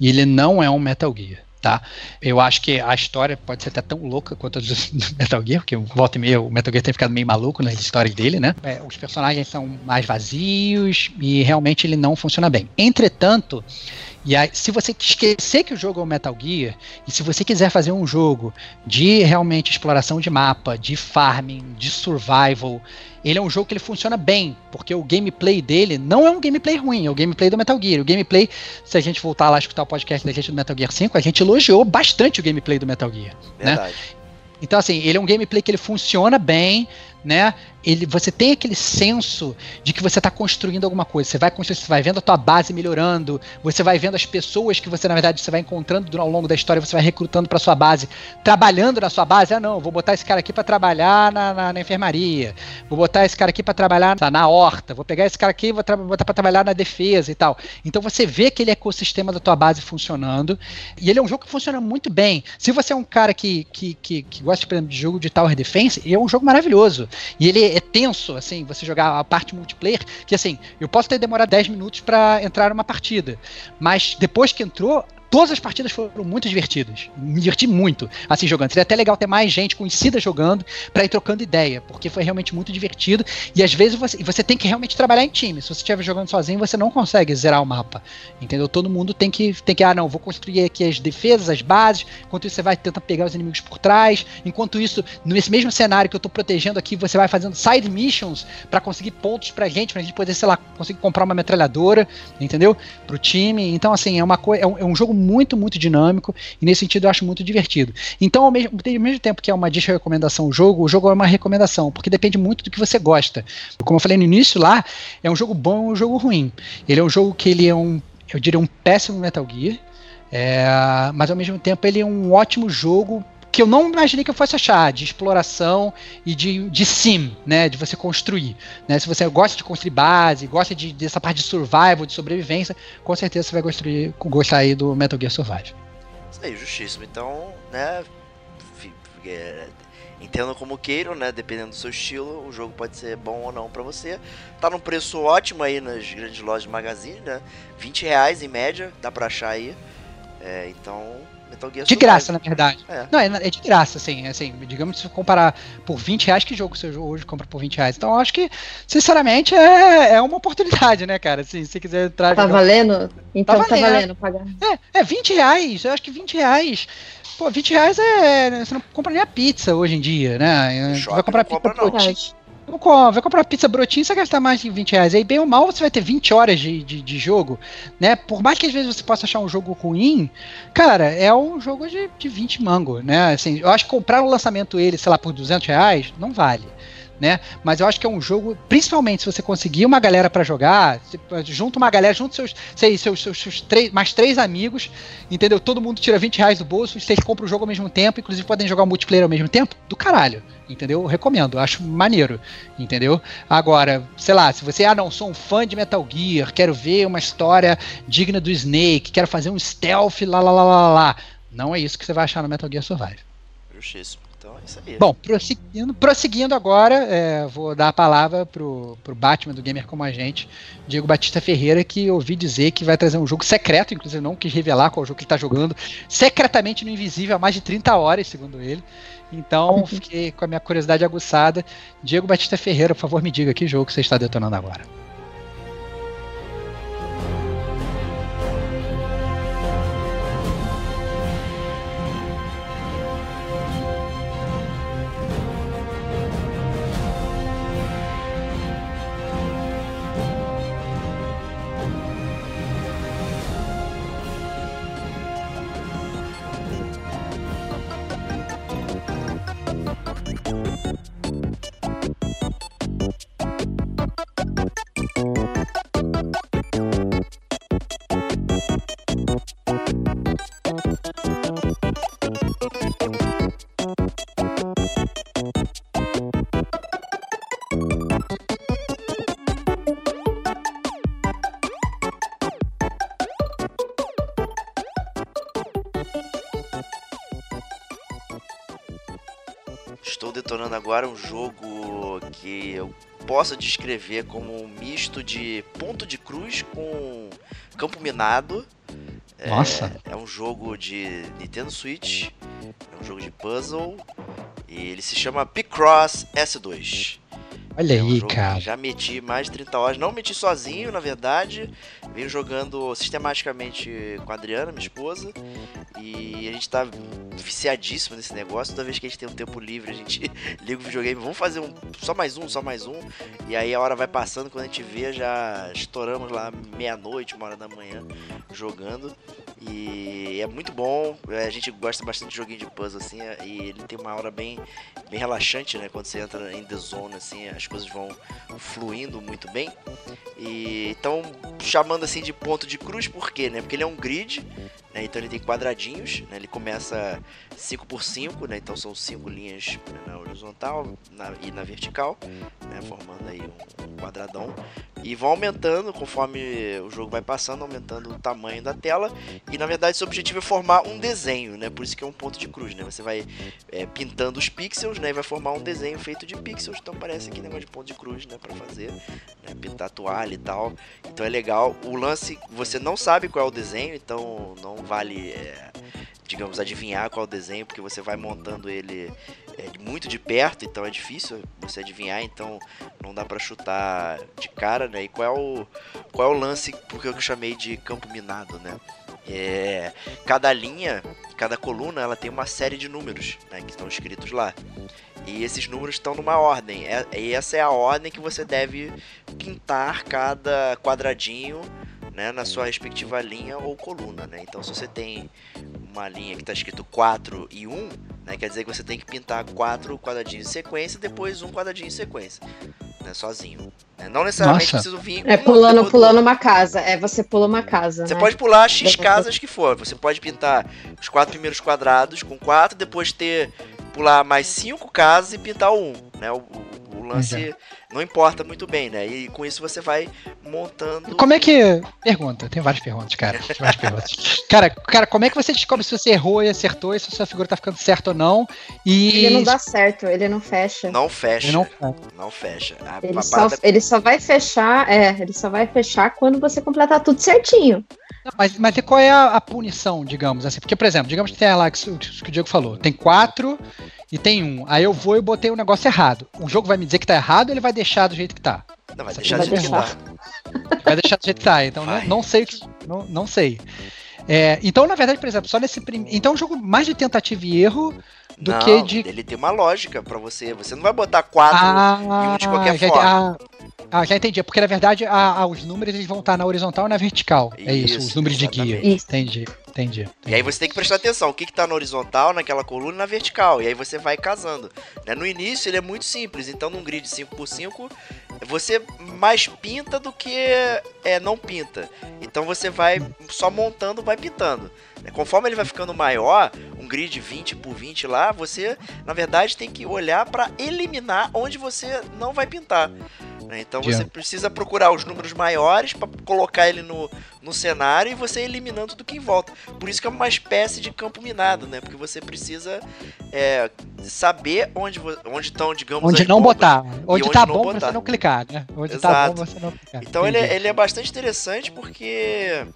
e ele não é um Metal Gear tá? Eu acho que a história pode ser até tão louca quanto a do Metal Gear, porque volta e meia o Metal Gear tem ficado meio maluco nas histórias dele, né? É, os personagens são mais vazios e realmente ele não funciona bem. Entretanto, e aí, se você esquecer que o jogo é um Metal Gear, e se você quiser fazer um jogo de realmente exploração de mapa, de farming, de survival, ele é um jogo que ele funciona bem, porque o gameplay dele não é um gameplay ruim, é o gameplay do Metal Gear. O gameplay, se a gente voltar lá a escutar o podcast da gente do Metal Gear 5, a gente elogiou bastante o gameplay do Metal Gear. Né? Verdade. Né? Então, assim, ele é um gameplay que ele funciona bem, né? Ele, você tem aquele senso de que você está construindo alguma coisa. Você vai construir, você vai vendo a tua base melhorando, você vai vendo as pessoas que você, na verdade, você vai encontrando ao longo da história, você vai recrutando para sua base, trabalhando na sua base. Ah, não, vou botar esse cara aqui para trabalhar na, na, na, enfermaria, vou botar esse cara aqui para trabalhar na, na, horta, vou pegar esse cara aqui e vou botar para trabalhar na defesa e tal. Então você vê aquele ecossistema da tua base funcionando, e ele é um jogo que funciona muito bem. Se você é um cara que, que, que, que gosta, por exemplo, de jogo de Tower Defense, ele é um jogo maravilhoso. E ele é tenso, assim, você jogar a parte multiplayer, que assim, eu posso ter demorado 10 minutos para entrar numa partida, mas depois que entrou, Todas as partidas foram muito divertidas. Me diverti muito assim jogando. Seria até legal ter mais gente conhecida jogando para ir trocando ideia, porque foi realmente muito divertido. E às vezes você, você tem que realmente trabalhar em time. Se você estiver jogando sozinho, você não consegue zerar o mapa. Entendeu? Todo mundo tem que, tem que, ah, não, vou construir aqui as defesas, as bases. Enquanto isso, você vai tentar pegar os inimigos por trás. Enquanto isso, nesse mesmo cenário que eu tô protegendo aqui, você vai fazendo side missions para conseguir pontos pra gente, pra gente poder, sei lá, conseguir comprar uma metralhadora, entendeu? Pro time. Então, assim, é uma coisa. É um, é um jogo muito, muito dinâmico e nesse sentido eu acho muito divertido. Então, ao mesmo, ao mesmo tempo que é uma dica recomendação o jogo, o jogo é uma recomendação, porque depende muito do que você gosta. Como eu falei no início lá, é um jogo bom ou um jogo ruim. Ele é um jogo que ele é um, eu diria, um péssimo Metal Gear, é, mas ao mesmo tempo ele é um ótimo jogo que eu não imaginei que eu fosse achar, de exploração e de, de sim, né, de você construir. Né? Se você gosta de construir base, gosta de, dessa parte de survival, de sobrevivência, com certeza você vai construir, gostar aí do Metal Gear Survive. Isso aí, justíssimo. Então, né, é, entendo como queiram, né, dependendo do seu estilo, o jogo pode ser bom ou não para você. Tá num preço ótimo aí nas grandes lojas de magazine, né, 20 reais em média, dá pra achar aí É, então, Metal Gear De graça, na verdade. É. Não, é, é, de graça, assim, assim, digamos, se comparar por 20 reais, que jogo você hoje compra por 20 reais? Então, eu acho que, sinceramente, é, é uma oportunidade, né, cara? Assim, se quiser entrar... Tá valendo? Então tá valendo, tá valendo pagar. É, é 20 reais, eu acho que 20 reais... Pô, 20 reais é. Você não compra nem a pizza hoje em dia, né? Você vai comprar pizza por vai comprar pizza brotinho, você vai gastar mais de 20 reais. Aí, bem ou mal, você vai ter 20 horas de, de, de, jogo, né? Por mais que às vezes você possa achar um jogo ruim, cara, é um jogo de, de 20 mango, né? Assim, eu acho que comprar no lançamento ele, sei lá, por 200 reais, não vale né? Mas eu acho que é um jogo, principalmente se você conseguir uma galera para jogar, junta uma galera, junta seus, sei, seus, seus, seus três, mais três amigos, entendeu? Todo mundo tira 20 reais do bolso, vocês compram o jogo ao mesmo tempo, inclusive podem jogar o multiplayer ao mesmo tempo, do caralho, entendeu? Eu recomendo, acho maneiro, entendeu? Agora, sei lá, se você, ah, não, sou um fã de Metal Gear, quero ver uma história digna do Snake, quero fazer um stealth, lá, lá, lá, lá, lá. Não é isso que você vai achar no Metal Gear Survive. Justíssimo. Isso aí. Bom, prosseguindo, prosseguindo agora, é, vou dar a palavra pro, pro Batman do Gamer Como a Gente, Diego Batista Ferreira, que ouvi dizer que vai trazer um jogo secreto, inclusive não quis revelar qual jogo que ele está jogando, secretamente no Invisível há mais de 30 horas, segundo ele. Então, <laughs> fiquei com a minha curiosidade aguçada. Diego Batista Ferreira, por favor, me diga que jogo você está detonando agora. Jogo que eu posso descrever como um misto de ponto de cruz com campo minado. Nossa! É, é um jogo de Nintendo Switch, é um jogo de puzzle e ele se chama Picross S2. Olha é um aí, cara. Já meti mais de 30 horas. Não meti sozinho, na verdade. Venho jogando sistematicamente com a Adriana, minha esposa. E a gente tá viciadíssimo nesse negócio. Toda vez que a gente tem um tempo livre, a gente <laughs> liga o videogame. Vamos fazer um. Só mais um, só mais um. E aí a hora vai passando. Quando a gente vê, já estouramos lá meia-noite, uma hora da manhã, jogando. E é muito bom. A gente gosta bastante de joguinho de puzzle, assim. E ele tem uma hora bem, bem relaxante, né? Quando você entra em The Zone, assim, as coisas vão fluindo muito bem. E então, chamando assim de ponto de cruz, por quê? Né? Porque ele é um grid, né? então ele tem quadradinhos, né? ele começa 5 por 5 né? então são cinco linhas na horizontal na, e na vertical, né? formando aí um quadradão. E vão aumentando conforme o jogo vai passando, aumentando o tamanho da tela. E na verdade, seu objetivo é formar um desenho, né? Por isso que é um ponto de cruz, né? Você vai é, pintando os pixels, né? E vai formar um desenho feito de pixels. Então parece aqui negócio de ponto de cruz, né? Pra fazer, né? Pintar toalha e tal. Então é legal. O lance, você não sabe qual é o desenho, então não vale, é, digamos, adivinhar qual desenho, porque você vai montando ele é, muito de perto, então é difícil você adivinhar, então não dá para chutar de cara, né? E qual é o, qual é o lance, porque eu chamei de campo minado, né? É, cada linha, cada coluna, ela tem uma série de números né, que estão escritos lá. E esses números estão numa ordem. É, e essa é a ordem que você deve pintar cada quadradinho né, na sua respectiva linha ou coluna. Né? Então, se você tem uma linha que está escrito 4 e 1, né, quer dizer que você tem que pintar 4 quadradinhos em sequência e depois um quadradinho em sequência né, sozinho. Né? Não necessariamente Nossa. precisa vir. É pulando, pulando uma casa. É, você pula uma casa. Você né? pode pular X casas que for. Você pode pintar os quatro primeiros quadrados com quatro, depois ter pular mais cinco casas e pintar um, né? O, o, lance não importa muito bem, né? E com isso você vai montando. Como é que. Pergunta, tem várias perguntas, cara. Tem várias <laughs> perguntas. Cara, cara, como é que você descobre se você errou e acertou e se a sua figura tá ficando certa ou não? E... Ele não dá certo, ele não fecha. Não fecha. Não, não fecha. A, ele, só, ele só vai fechar, é, ele só vai fechar quando você completar tudo certinho. mas, mas qual é a, a, punição, digamos assim? Porque, por exemplo, digamos que tem lá que, que o Diego falou, tem quatro e tem um. Aí eu vou e botei o um negócio errado. O jogo vai me dizer que tá errado ou ele vai deixar do jeito que tá? Não, vai deixar do jeito que tá. Vai deixar do jeito que tá, então não, não, sei não, não sei. É, então, na verdade, por exemplo, só nesse primeiro. Então, é um jogo mais de tentativa e erro do não, que de. Ele tem uma lógica para você. Você não vai botar quatro ah, e um de qualquer forma. Ah, já entendi. Porque na verdade a, a, os números eles vão estar na horizontal e na vertical. Isso, é isso, os números exatamente. de guia. Isso. Entendi, entendi, entendi. E aí você tem que prestar atenção. O que, está na horizontal, naquela coluna e na vertical. E aí você vai casando. Né? No início ele é muito simples. Então num grid 5x5 você mais pinta do que é, não pinta. Então você vai só montando, vai pintando. Conforme ele vai ficando maior, um grid 20 por 20 lá, você na verdade tem que olhar para eliminar onde você não vai pintar. Né? Então você precisa procurar os números maiores para colocar ele no, no cenário e você eliminando tudo que em volta. Por isso que é uma espécie de campo minado, né? Porque você precisa é, saber onde onde estão, digamos, onde não botar, onde, onde tá bom botar. você não clicar, né? Onde Exato. tá bom você não clicar. Então ele, é, ele é bastante interessante porque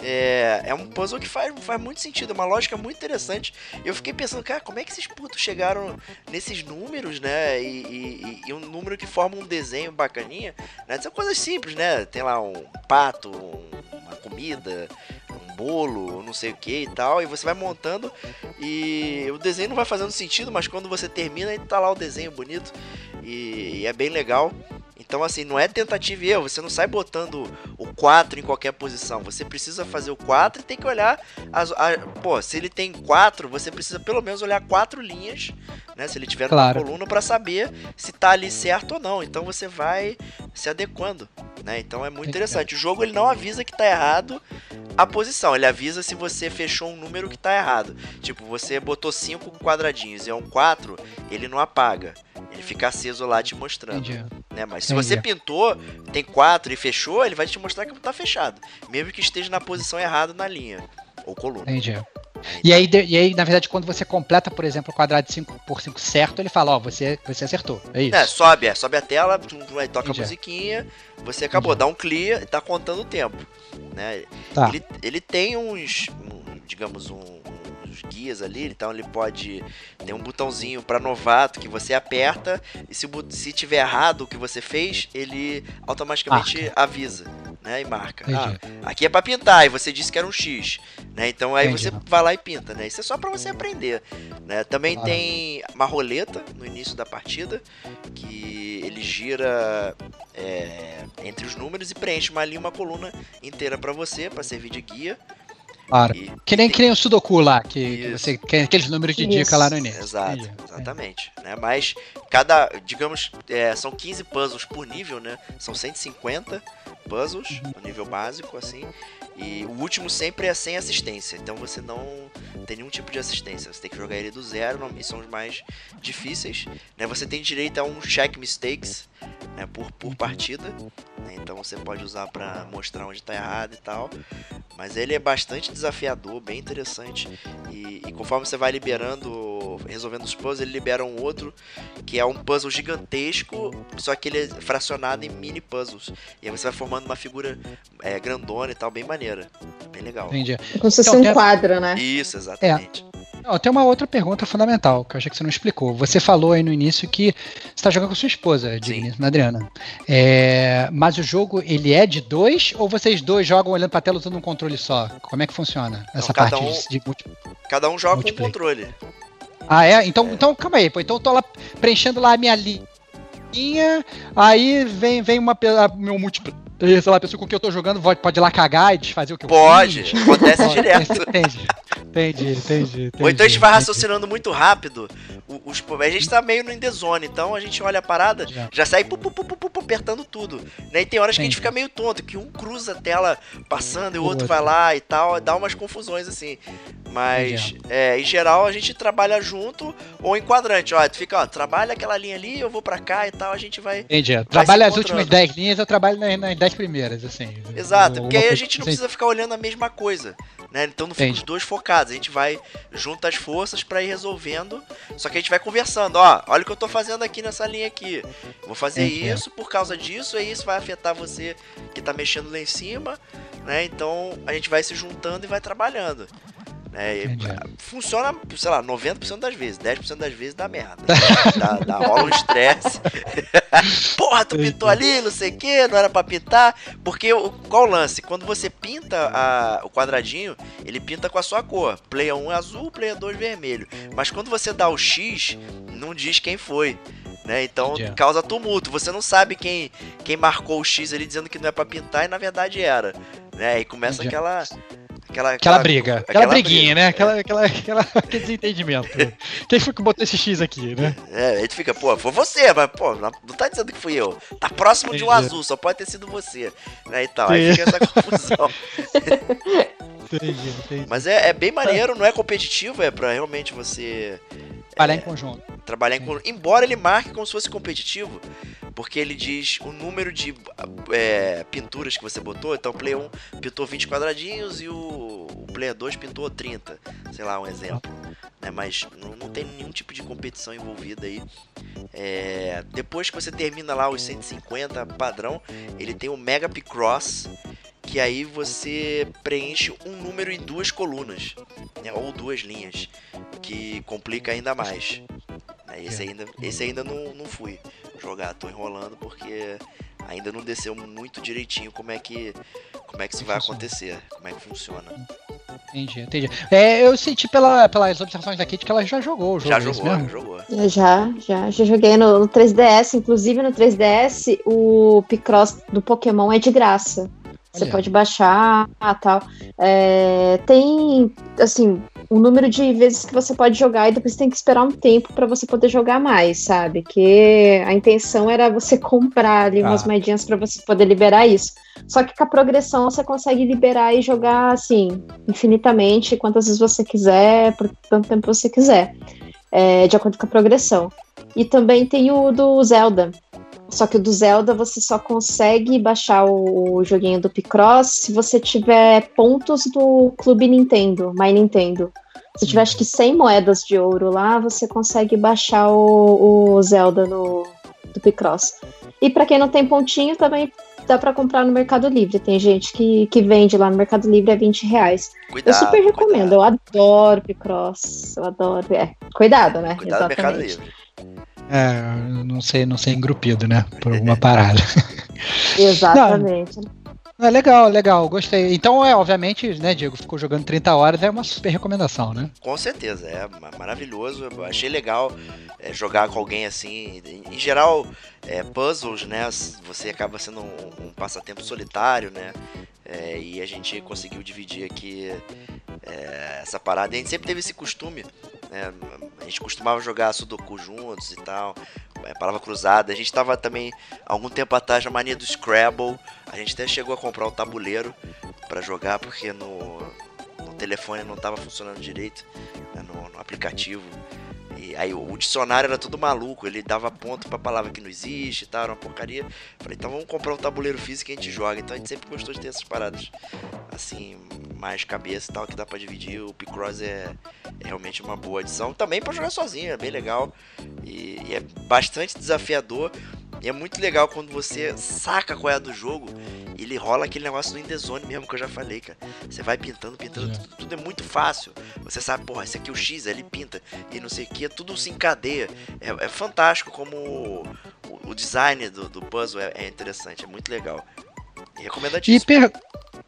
é, é um puzzle que faz, faz muito sentido, é uma lógica muito interessante. Eu fiquei pensando, cara, como é que esses putos chegaram nesses números, né? E, e, e um número que forma um desenho bacaninha, né? São coisas simples, né? Tem lá um pato, um, uma comida, um bolo, não sei o que e tal, e você vai montando e o desenho não vai fazendo sentido, mas quando você termina, tá lá o desenho bonito e, e é bem legal. Então, assim, não é tentativa e erro. Você não sai botando o 4 em qualquer posição. Você precisa fazer o 4 e tem que olhar. As, a, pô, se ele tem 4, você precisa pelo menos olhar quatro linhas, né? Se ele tiver claro. coluna, para saber se tá ali certo ou não. Então você vai se adequando, né? Então é muito interessante. O jogo ele não avisa que tá errado a posição, ele avisa se você fechou um número que tá errado. Tipo, você botou 5 quadradinhos e é um 4, ele não apaga. Ele fica aceso lá te mostrando. Entendi. Né? Mas se você pintou, tem quatro e fechou, ele vai te mostrar que tá fechado. Mesmo que esteja na posição errada na linha. Ou coluna. Entendi. E aí, e aí, na verdade, quando você completa, por exemplo, o quadrado de 5 por 5 certo, ele fala, ó, oh, você, você acertou. É isso. É, sobe, é, sobe a tela, aí toca Entendi. a musiquinha, você acabou, Entendi. dá um clear e tá contando o tempo. Né? Tá. Ele, ele tem uns, um, digamos, um, guias ali, então ele pode ter um botãozinho para novato que você aperta e se, se tiver errado o que você fez, ele automaticamente marca. avisa, né, e marca. Ah, aqui é para pintar e você disse que era um X, né? Então aí Entendi. você vai lá e pinta, né? Isso é só para você aprender, né? Também claro. tem uma roleta no início da partida que ele gira é, entre os números e preenche uma linha, uma coluna inteira para você, para servir de guia. Claro. E, que, nem, que nem o Sudoku lá, que, que você que aqueles números de dica lá no início. Exato, exatamente. É. Né? Mas cada, digamos, é, são 15 puzzles por nível, né? São 150 puzzles uhum. no nível básico, assim. E o último sempre é sem assistência, então você não tem nenhum tipo de assistência. Você tem que jogar ele do zero, e são os mais difíceis. Né? Você tem direito a um check mistakes né, por, por partida, né? então você pode usar para mostrar onde está errado e tal. Mas ele é bastante desafiador, bem interessante. E, e, conforme você vai liberando, resolvendo os puzzles, ele libera um outro que é um puzzle gigantesco, só que ele é fracionado em mini puzzles. E aí você vai formando uma figura é, grandona e tal, bem maneira. Bem legal. Entendi. É como se fosse então, um quadro, né? Isso, exatamente. É. Não, tem uma outra pergunta fundamental que eu achei que você não explicou. Você falou aí no início que você está jogando com sua esposa, Adriana. É, mas o jogo ele é de dois ou vocês dois jogam olhando para a tela usando um controle só? Como é que funciona essa parte um, de, de Cada um joga com um controle. Ah, é? Então, é. então calma aí, pô. Então eu tô lá preenchendo lá a minha linha, aí vem, vem uma meu múltiplo sei lá, a pessoa com quem eu tô jogando pode, pode ir lá cagar e desfazer o que eu Pode, acontece direto. <laughs> Entendi, entendi, entendi, Ou então a gente vai raciocinando muito rápido. Os, a gente tá meio no indezone, então a gente olha a parada, já, já sai pu, pu, pu, pu, apertando tudo. Né? E tem horas que a gente fica meio tonto, que um cruza a tela passando e o outro vai lá e tal, dá umas confusões assim. Mas, é, em geral, a gente trabalha junto ou em quadrante. Ó, tu fica, ó, trabalha aquela linha ali, eu vou pra cá e tal, a gente vai. Entendi. Trabalha as últimas 10 linhas, eu trabalho nas 10 primeiras, assim. Exato, porque aí a gente não precisa ficar olhando a mesma coisa. Né? Então não fica os dois focados. A gente vai juntar as forças para ir resolvendo. Só que a gente vai conversando. Ó, olha o que eu tô fazendo aqui nessa linha aqui. Vou fazer isso por causa disso, e isso vai afetar você que tá mexendo lá em cima. né? Então a gente vai se juntando e vai trabalhando. É, funciona, sei lá, 90% das vezes, 10% das vezes dá merda. <laughs> dá, dá rola um estresse. <laughs> Porra, tu pintou ali, não sei o que, não era pra pintar. Porque qual o lance? Quando você pinta a, o quadradinho, ele pinta com a sua cor. Player 1 é azul, player 2 vermelho. Mas quando você dá o X, não diz quem foi. Né? Então causa tumulto. Você não sabe quem, quem marcou o X ali dizendo que não é para pintar e na verdade era. Né? E começa aquela Aquela, aquela, aquela briga. Aquela, aquela briguinha, briga. né? Aquela, é. aquela, aquela, aquele desentendimento. <laughs> Quem foi que botou esse X aqui, né? É, a gente fica, pô, foi você, mas, pô, não tá dizendo que fui eu. Tá próximo de um azul, só pode ter sido você. Né, e tal. Aí fica essa confusão. <laughs> Entendi, entendi. Mas é, é bem maneiro, não é competitivo, é pra realmente você. Trabalhar é, em conjunto. Trabalhar em conjunto. Embora ele marque como se fosse competitivo, porque ele diz o número de é, pinturas que você botou. Então o Play 1 pintou 20 quadradinhos e o, o Play 2 pintou 30. Sei lá, um exemplo. Né? Mas não, não tem nenhum tipo de competição envolvida aí. É, depois que você termina lá os 150 padrão, ele tem o Mega Picross que aí você preenche um número em duas colunas, né, ou duas linhas, que complica ainda mais. Esse ainda, esse ainda não, não fui jogar, tô enrolando porque ainda não desceu muito direitinho como é que como é que isso vai acontecer, como é que funciona. Entendi, entendi. É, eu senti pela, pelas observações da Kate que ela já jogou o jogo. Já jogou, mesmo. jogou. Já, já, já joguei no, no 3DS, inclusive no 3DS o Picross do Pokémon é de graça. Você pode baixar, tal. É, tem, assim, o número de vezes que você pode jogar e depois tem que esperar um tempo para você poder jogar mais, sabe? Que a intenção era você <laughs> comprar ali ah. umas moedinhas para você poder liberar isso. Só que com a progressão você consegue liberar e jogar assim infinitamente, quantas vezes você quiser, por tanto tempo você quiser, é, de acordo com a progressão. E também tem o do Zelda. Só que o do Zelda você só consegue baixar o, joguinho do Picross se você tiver pontos do Clube Nintendo, My Nintendo. Se tiver acho que 100 moedas de ouro lá, você consegue baixar o, o Zelda no, do Picross. E para quem não tem pontinho, também dá para comprar no Mercado Livre. Tem gente que, que vende lá no Mercado Livre a 20 reais. Cuidado, eu super recomendo, cuidado. eu adoro Picross, eu adoro. É, cuidado, né? Cuidado Exatamente. Mercado Livre. É, não sei, não ser engrupido, né? Por alguma parada. <laughs> <laughs> Exatamente. Não, é legal, legal, gostei. Então, é, obviamente, né, Diego, ficou jogando 30 horas, é uma super recomendação, né? Com certeza, é maravilhoso. Eu achei legal é, jogar com alguém assim. Em geral, é, puzzles, né? Você acaba sendo um, um passatempo solitário, né? É, e a gente conseguiu dividir aqui é, essa parada. A gente sempre teve esse costume, né? A gente costumava jogar Sudoku juntos e tal, é, palavra cruzada. A gente tava também, algum tempo atrás, na mania do Scrabble. A gente até chegou a comprar o tabuleiro para jogar, porque no, no telefone não tava funcionando direito, né? no, no aplicativo. E aí o dicionário era tudo maluco, ele dava ponto pra palavra que não existe e tal, era uma porcaria. Falei, então vamos comprar um tabuleiro físico e a gente joga. Então a gente sempre gostou de ter essas paradas assim, mais cabeça e tal, que dá pra dividir. O Picross é, é realmente uma boa adição. Também para jogar sozinho, é bem legal. E, e é bastante desafiador. E é muito legal quando você saca qual é a do jogo e ele rola aquele negócio do Indezone mesmo que eu já falei, cara. Você vai pintando, pintando, tudo, tudo, é muito fácil. Você sabe, porra, esse aqui é o X, ele pinta e não sei o que, tudo se encadeia. É, é fantástico como o, o, design do, do puzzle é, é, interessante, é muito legal. E recomendadíssimo. E per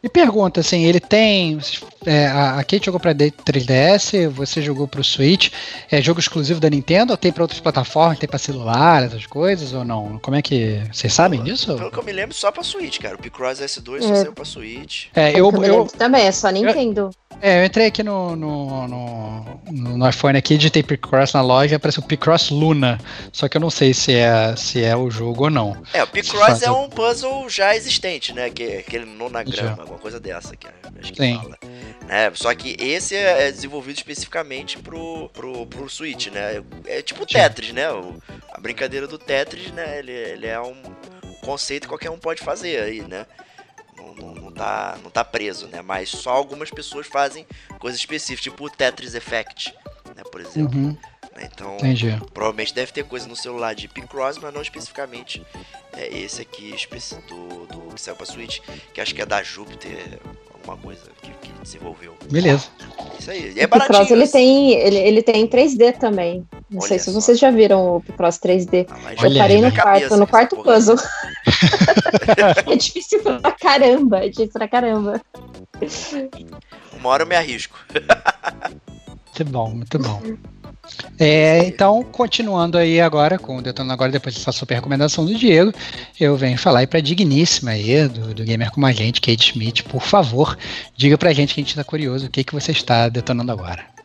e pergunta assim, ele tem. É, a Kate jogou para 3DS, você jogou para o Switch. É jogo exclusivo da Nintendo ou tem para outras plataformas? Tem para celular, essas coisas ou não? Como é que. Vocês sabem disso? Pelo que eu me lembro, só para Switch, cara. O Picross S2 é. só saiu para Switch. É, eu. eu, eu também, é só Nintendo. Eu, é, eu entrei aqui no, no, no, no iPhone aqui, digitei Picross na loja, apareceu Picross Luna. Só que eu não sei se é, se é o jogo ou não. É, o Picross é um puzzle já existente, né? Que, aquele nonagrama, alguma coisa dessa que acho que Sim. fala. É, só que esse é, é desenvolvido especificamente pro, pro, pro Switch, né? É tipo o Tetris, né? O, a brincadeira do Tetris, né? Ele, ele é um conceito que qualquer um pode fazer aí, né? não, não, tá, não tá preso, né? Mas só algumas pessoas fazem coisas específicas, tipo o Tetris Effect, né? Por exemplo. Uhum. Então, Entendi. provavelmente deve ter coisa no celular de Picross, mas não especificamente é esse aqui do, do que saiu pra Switch, que acho que é da Júpiter, alguma coisa que, que desenvolveu. Beleza. Isso aí. E é baratinho. Picross, ele tem, ele, ele tem 3D também. Não Olha sei se só. vocês já viram o Picross 3D. Ah, eu parei no quarto, cabeça no quarto puzzle. <laughs> é difícil pra caramba, é difícil pra caramba. Uma hora eu me arrisco. <laughs> Muito bom, muito bom. É, então, continuando aí agora com o Detonando Agora, depois dessa super recomendação do Diego, eu venho falar aí pra digníssima aí, do, do Gamer Como a Gente, Kate Schmidt, por favor, diga pra gente que a gente tá curioso, o que, que você está detonando agora.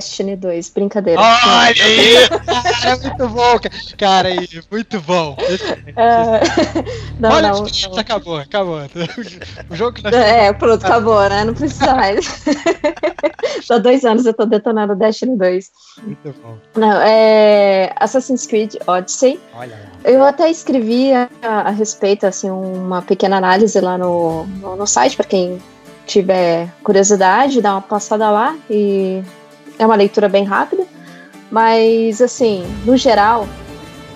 Destiny 2, brincadeira. Olha aí! Cara, <laughs> muito bom, ca- cara aí, muito bom. Ah, <laughs> não, Olha, não, isso não. acabou, acabou. O jogo que nós É, pronto, acabou, né? Não precisa mais. <laughs> Há dois anos eu tô detonando Destiny 2. muito bom. Não, é Assassin's Creed Odyssey. Olha lá. Eu até escrevi a, a respeito, assim, uma pequena análise lá no, no, no site, para quem tiver curiosidade, dá uma passada lá e é uma leitura bem rápida. Mas, assim, no geral,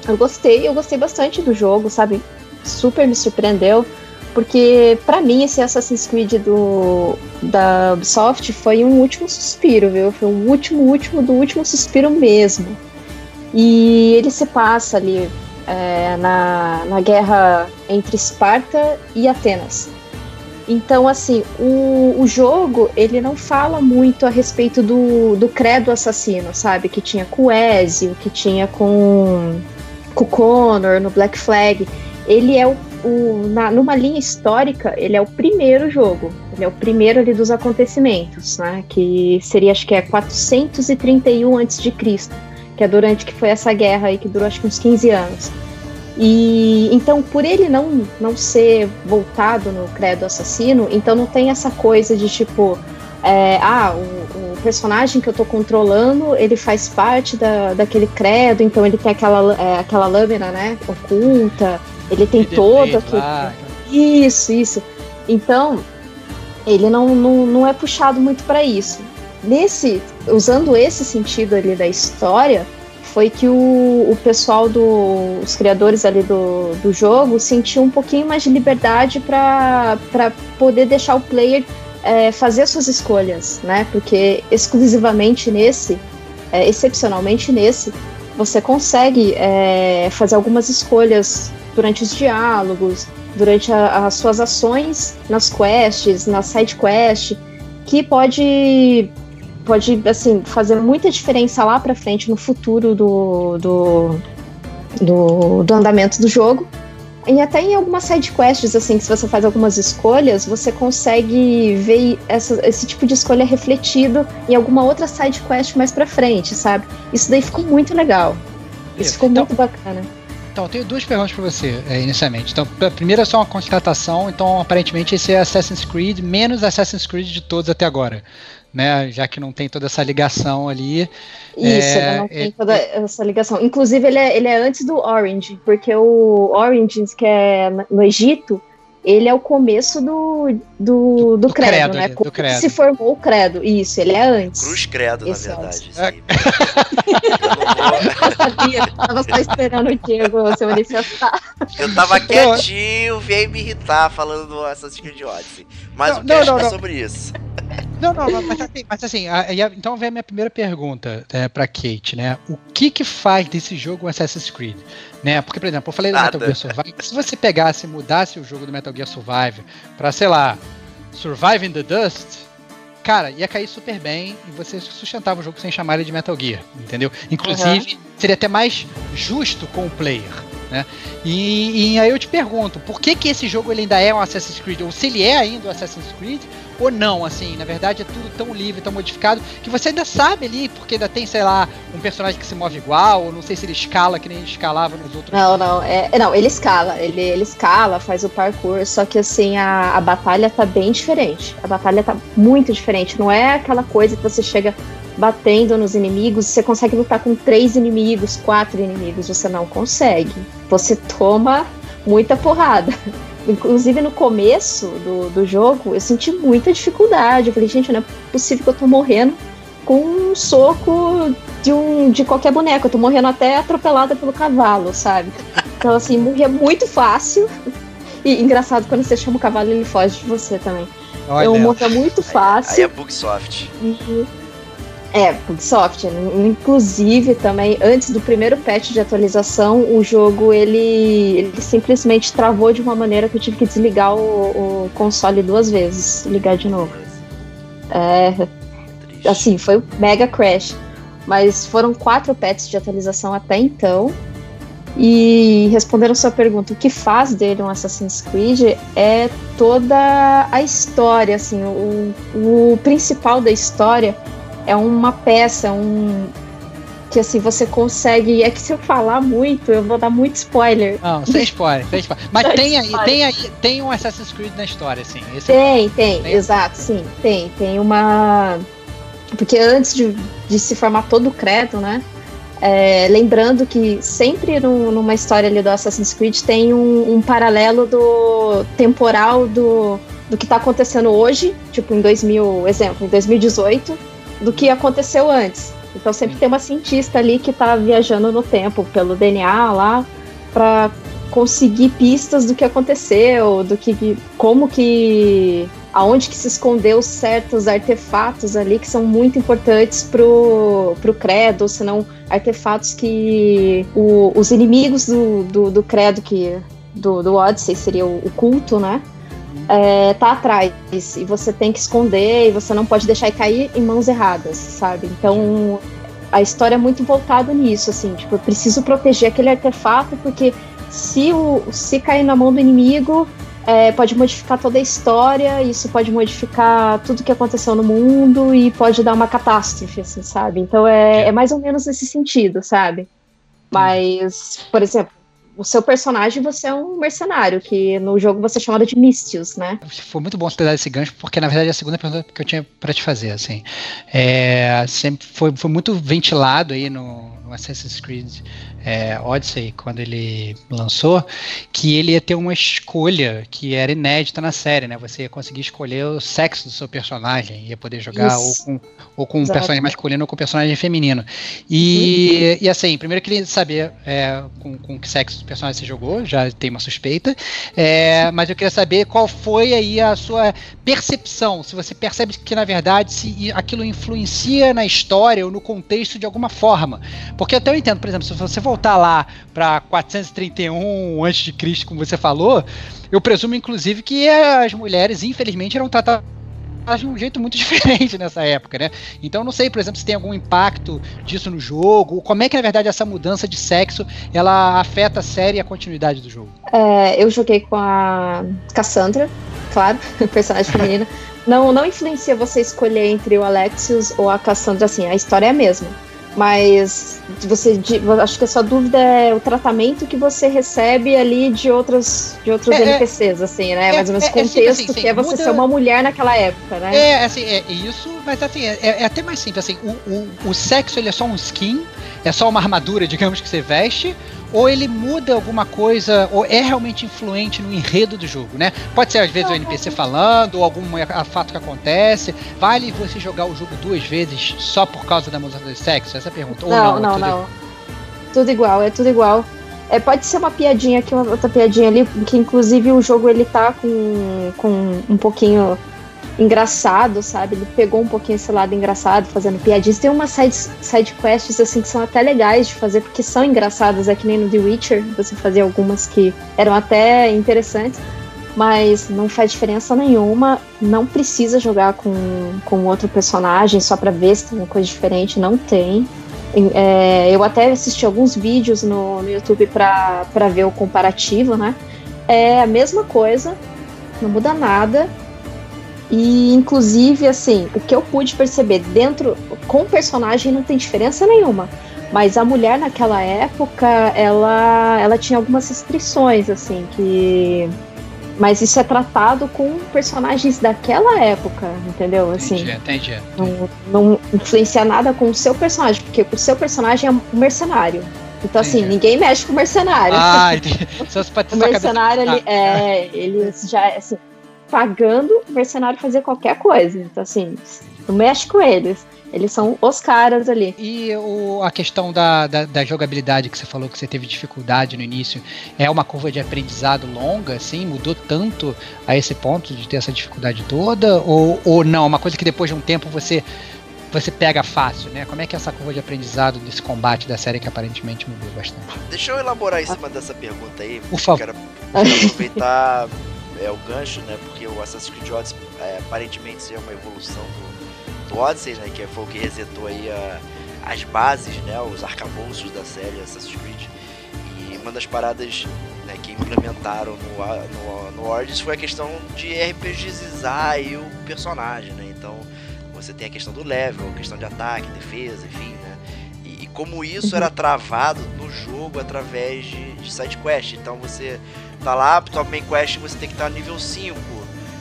eu gostei, eu gostei bastante do jogo, sabe? Super me surpreendeu, porque para mim esse Assassin's Creed do, da Ubisoft foi um último suspiro, viu? Foi um último, último do último suspiro mesmo. E ele se passa ali é, na, na guerra entre Esparta e Atenas. Então, assim, o, o jogo, ele não fala muito a respeito do, do credo assassino, sabe? Que tinha com o Ezio, que tinha com, com o Connor no Black Flag. Ele é o, o na, numa linha histórica, ele é o primeiro jogo. Ele é o primeiro ali dos acontecimentos, né? Que seria, acho que é 431 a.C., que é durante que foi essa guerra aí que durou acho que uns 15 anos. E então, por ele não, não ser voltado no credo assassino, então não tem essa coisa de tipo, é, ah, o, o, personagem que eu tô controlando, ele faz parte da, daquele credo, então ele tem aquela, é, aquela lâmina, né, oculta, ele tem todo aquele. Lá, Isso, isso. Então, ele não, não, não é puxado muito para isso. Nesse, usando esse sentido ali da história, foi que o, o pessoal do, os criadores ali do, do jogo sentiu um pouquinho mais de liberdade para poder deixar o player é, fazer suas escolhas, né? Porque exclusivamente nesse, é, excepcionalmente nesse, você consegue é, fazer algumas escolhas durante os diálogos, durante a, as suas ações nas quests, na side quest, que pode pode assim fazer muita diferença lá para frente no futuro do, do, do, do, andamento do jogo e até em algumas side quests assim que se você faz algumas escolhas você consegue ver essa, esse tipo de escolha refletido em alguma outra side quest mais para frente sabe isso daí ficou muito legal isso ficou então, muito bacana então, eu tenho duas perguntas para você, é, inicialmente. Então, a primeira é só uma constatação. Então, aparentemente, esse é Assassin's Creed, menos Assassin's Creed de todos até agora. Né? Já que não tem toda essa ligação ali. Isso, é, ele não tem toda essa ligação. Inclusive, ele é, ele é antes do Orange, porque o Orange, que é no Egito, ele é o começo do, do, do, do credo, credo, né? Do credo. se formou o credo. Isso, ele é antes. Cruz credo, Esse na verdade. É. <laughs> eu sabia, tava só esperando o Diego se manifestar. Eu tava quietinho, veio me irritar falando do Assassin's Creed Odyssey. Mas não, o cast não, é sobre isso. Não, não, mas assim, mas assim a, a, então vem a minha primeira pergunta é, pra Kate, né? O que que faz desse jogo um Assassin's Creed? Né? Porque, por exemplo, eu falei do. Metal Gear Survive, se você pegasse e mudasse o jogo do Metal Gear Survive pra, sei lá, Survive in the Dust, cara, ia cair super bem e você sustentava o jogo sem chamar ele de Metal Gear, entendeu? Inclusive, uhum. seria até mais justo com o player. né? E, e, aí eu te pergunto, por que que esse jogo ele ainda é um Assassin's Creed? Ou se ele é ainda um Assassin's Creed, ou não, assim, na verdade é tudo tão livre, tão modificado, que você ainda sabe ali, porque ainda tem, sei lá, um personagem que se move igual, ou não sei se ele escala que nem ele escalava nos outros. Não, não, é, não, ele escala, ele, ele escala, faz o parkour, só que assim, a, a batalha tá bem diferente. A batalha tá muito diferente, não é aquela coisa que você chega batendo nos inimigos, você consegue lutar com três inimigos, quatro inimigos, você não consegue. Você toma muita porrada. Inclusive no começo do, do jogo, eu senti muita dificuldade. Eu falei, gente, não é possível que eu tô morrendo com um soco de, um, de qualquer boneco. Eu tô morrendo até atropelada pelo cavalo, sabe? Então, assim, morria muito fácil. E engraçado, quando você chama o cavalo, ele foge de você também. Olha. Eu morria muito fácil. Aí, aí é Bugsoft. E, é, Bugsoft. Inclusive, também, antes do primeiro patch de atualização, o jogo ele, ele simplesmente travou de uma maneira que eu tive que desligar o, o console duas vezes, ligar de novo. É, assim, foi um mega crash. Mas foram quatro patches de atualização até então. E respondendo sua pergunta, o que faz dele um Assassin's Creed é toda a história, assim, o, o principal da história é uma peça, um que assim você consegue. É que se eu falar muito, eu vou dar muito spoiler. Não, sem spoiler, sem spoiler. Mas <laughs> tem aí, tem aí, tem um Assassin's Creed na história, assim. Tem, é... tem, tem, exato, sim, tem. Tem uma. Porque antes de, de se formar todo o credo, né? É, lembrando que sempre no, numa história ali do Assassin's Creed tem um, um paralelo do temporal do, do que está acontecendo hoje, tipo em 2000, exemplo, em 2018 do que aconteceu antes. Então sempre tem uma cientista ali que está viajando no tempo pelo DNA lá para conseguir pistas do que aconteceu, do que como que aonde que se escondeu certos artefatos ali que são muito importantes pro, pro credo, senão artefatos que o, os inimigos do, do, do credo que do, do Odyssey seria o, o culto, né? É, tá atrás e você tem que esconder e você não pode deixar cair em mãos erradas, sabe? Então a história é muito voltada nisso, assim, tipo, eu preciso proteger aquele artefato porque se, o, se cair na mão do inimigo é, pode modificar toda a história, isso pode modificar tudo que aconteceu no mundo e pode dar uma catástrofe, assim, sabe? Então é, é mais ou menos nesse sentido, sabe? Mas, por exemplo, o seu personagem você é um mercenário, que no jogo você é chamado de Mistius, né? Foi muito bom você dado esse gancho, porque na verdade é a segunda pergunta que eu tinha para te fazer, assim. É, sempre foi, foi muito ventilado aí no, no Assassin's Creed é, Odyssey, quando ele lançou, que ele ia ter uma escolha que era inédita na série, né? Você ia conseguir escolher o sexo do seu personagem, ia poder jogar ou com, ou com um personagem masculino ou com um personagem feminino. E, uhum. e assim, primeiro eu queria saber é, com, com que sexo do personagem você jogou, já tem uma suspeita, é, mas eu queria saber qual foi aí a sua percepção, se você percebe que na verdade se aquilo influencia na história ou no contexto de alguma forma. Porque até eu entendo, por exemplo, se você for voltar lá para 431 a.C., como você falou, eu presumo inclusive que as mulheres, infelizmente, eram tratadas de um jeito muito <laughs> diferente nessa época, né? Então não sei, por exemplo, se tem algum impacto disso no jogo, como é que na verdade essa mudança de sexo ela afeta a série e a continuidade do jogo? É, eu joguei com a Cassandra, claro, <laughs> personagem feminina. Não, não influencia você escolher entre o Alexius ou a Cassandra, assim, a história é a mesma. Mas você acho que a sua dúvida é o tratamento que você recebe ali de outros de outros é, é, NPCs, assim, né? É, Mais ou menos o contexto é, assim, que é você muda... ser uma mulher naquela época, né? É, assim, é isso, mas assim, é, é até mais simples, assim, o, o, o sexo ele é só um skin, é só uma armadura, digamos, que você veste, ou ele muda alguma coisa, ou é realmente influente no enredo do jogo, né? Pode ser às vezes o NPC falando, ou algum fato que acontece. Vale você jogar o jogo duas vezes só por causa da mudança de sexo? Essa é a pergunta. Ou não, não, é não. Tudo... tudo igual, é tudo igual. É, pode ser uma piadinha aqui, uma outra piadinha ali, que inclusive o jogo ele tá com, com um pouquinho engraçado, sabe? Ele pegou um pouquinho esse lado engraçado, fazendo piadinhas. Tem umas side, side quests, assim, que são até legais de fazer, porque são engraçadas, é que nem no The Witcher, você fazia algumas que eram até interessantes, mas não faz diferença nenhuma, não precisa jogar com, com outro personagem só pra ver se tem uma coisa diferente, não tem. É, eu até assisti alguns vídeos no, no YouTube para ver o comparativo, né? É a mesma coisa, não muda nada. E, inclusive, assim, o que eu pude perceber dentro, com o personagem não tem diferença nenhuma. Mas a mulher naquela época, ela, ela tinha algumas restrições, assim, que. Mas isso é tratado com personagens daquela época, entendeu? Assim, entendi, entendi. Não, não influencia nada com o seu personagem, porque o seu personagem é um mercenário. Então, assim, entendi. ninguém mexe com o mercenário. Ah, <laughs> entendi. o mercenário, ele, é, ele já, assim, pagando o mercenário fazer qualquer coisa. Então, assim, não mexe com eles. Eles são os caras ali. E o, a questão da, da, da, jogabilidade que você falou que você teve dificuldade no início, é uma curva de aprendizado longa, assim? Mudou tanto a esse ponto de ter essa dificuldade toda? Ou, ou não? Uma coisa que depois de um tempo você você pega fácil, né? Como é que é essa curva de aprendizado desse combate da série que aparentemente mudou bastante? Deixa eu elaborar em cima dessa pergunta aí. Por favor. Quero, quero aproveitar <laughs> é, o gancho, né? Porque o Assassin's Creed Odyssey é, aparentemente é uma evolução do, do Odyssey, né? Que foi o que resetou aí a, as bases, né? Os arcabouços da série Assassin's Creed. E uma das paradas né, que implementaram no, no, no Origins foi a questão de RPGizar aí o personagem, né? Então você tem a questão do level, a questão de ataque, defesa, enfim, né? E, e como isso era travado no jogo através de, de side quest. Então você tá lá, tua main quest você tem que estar no nível 5.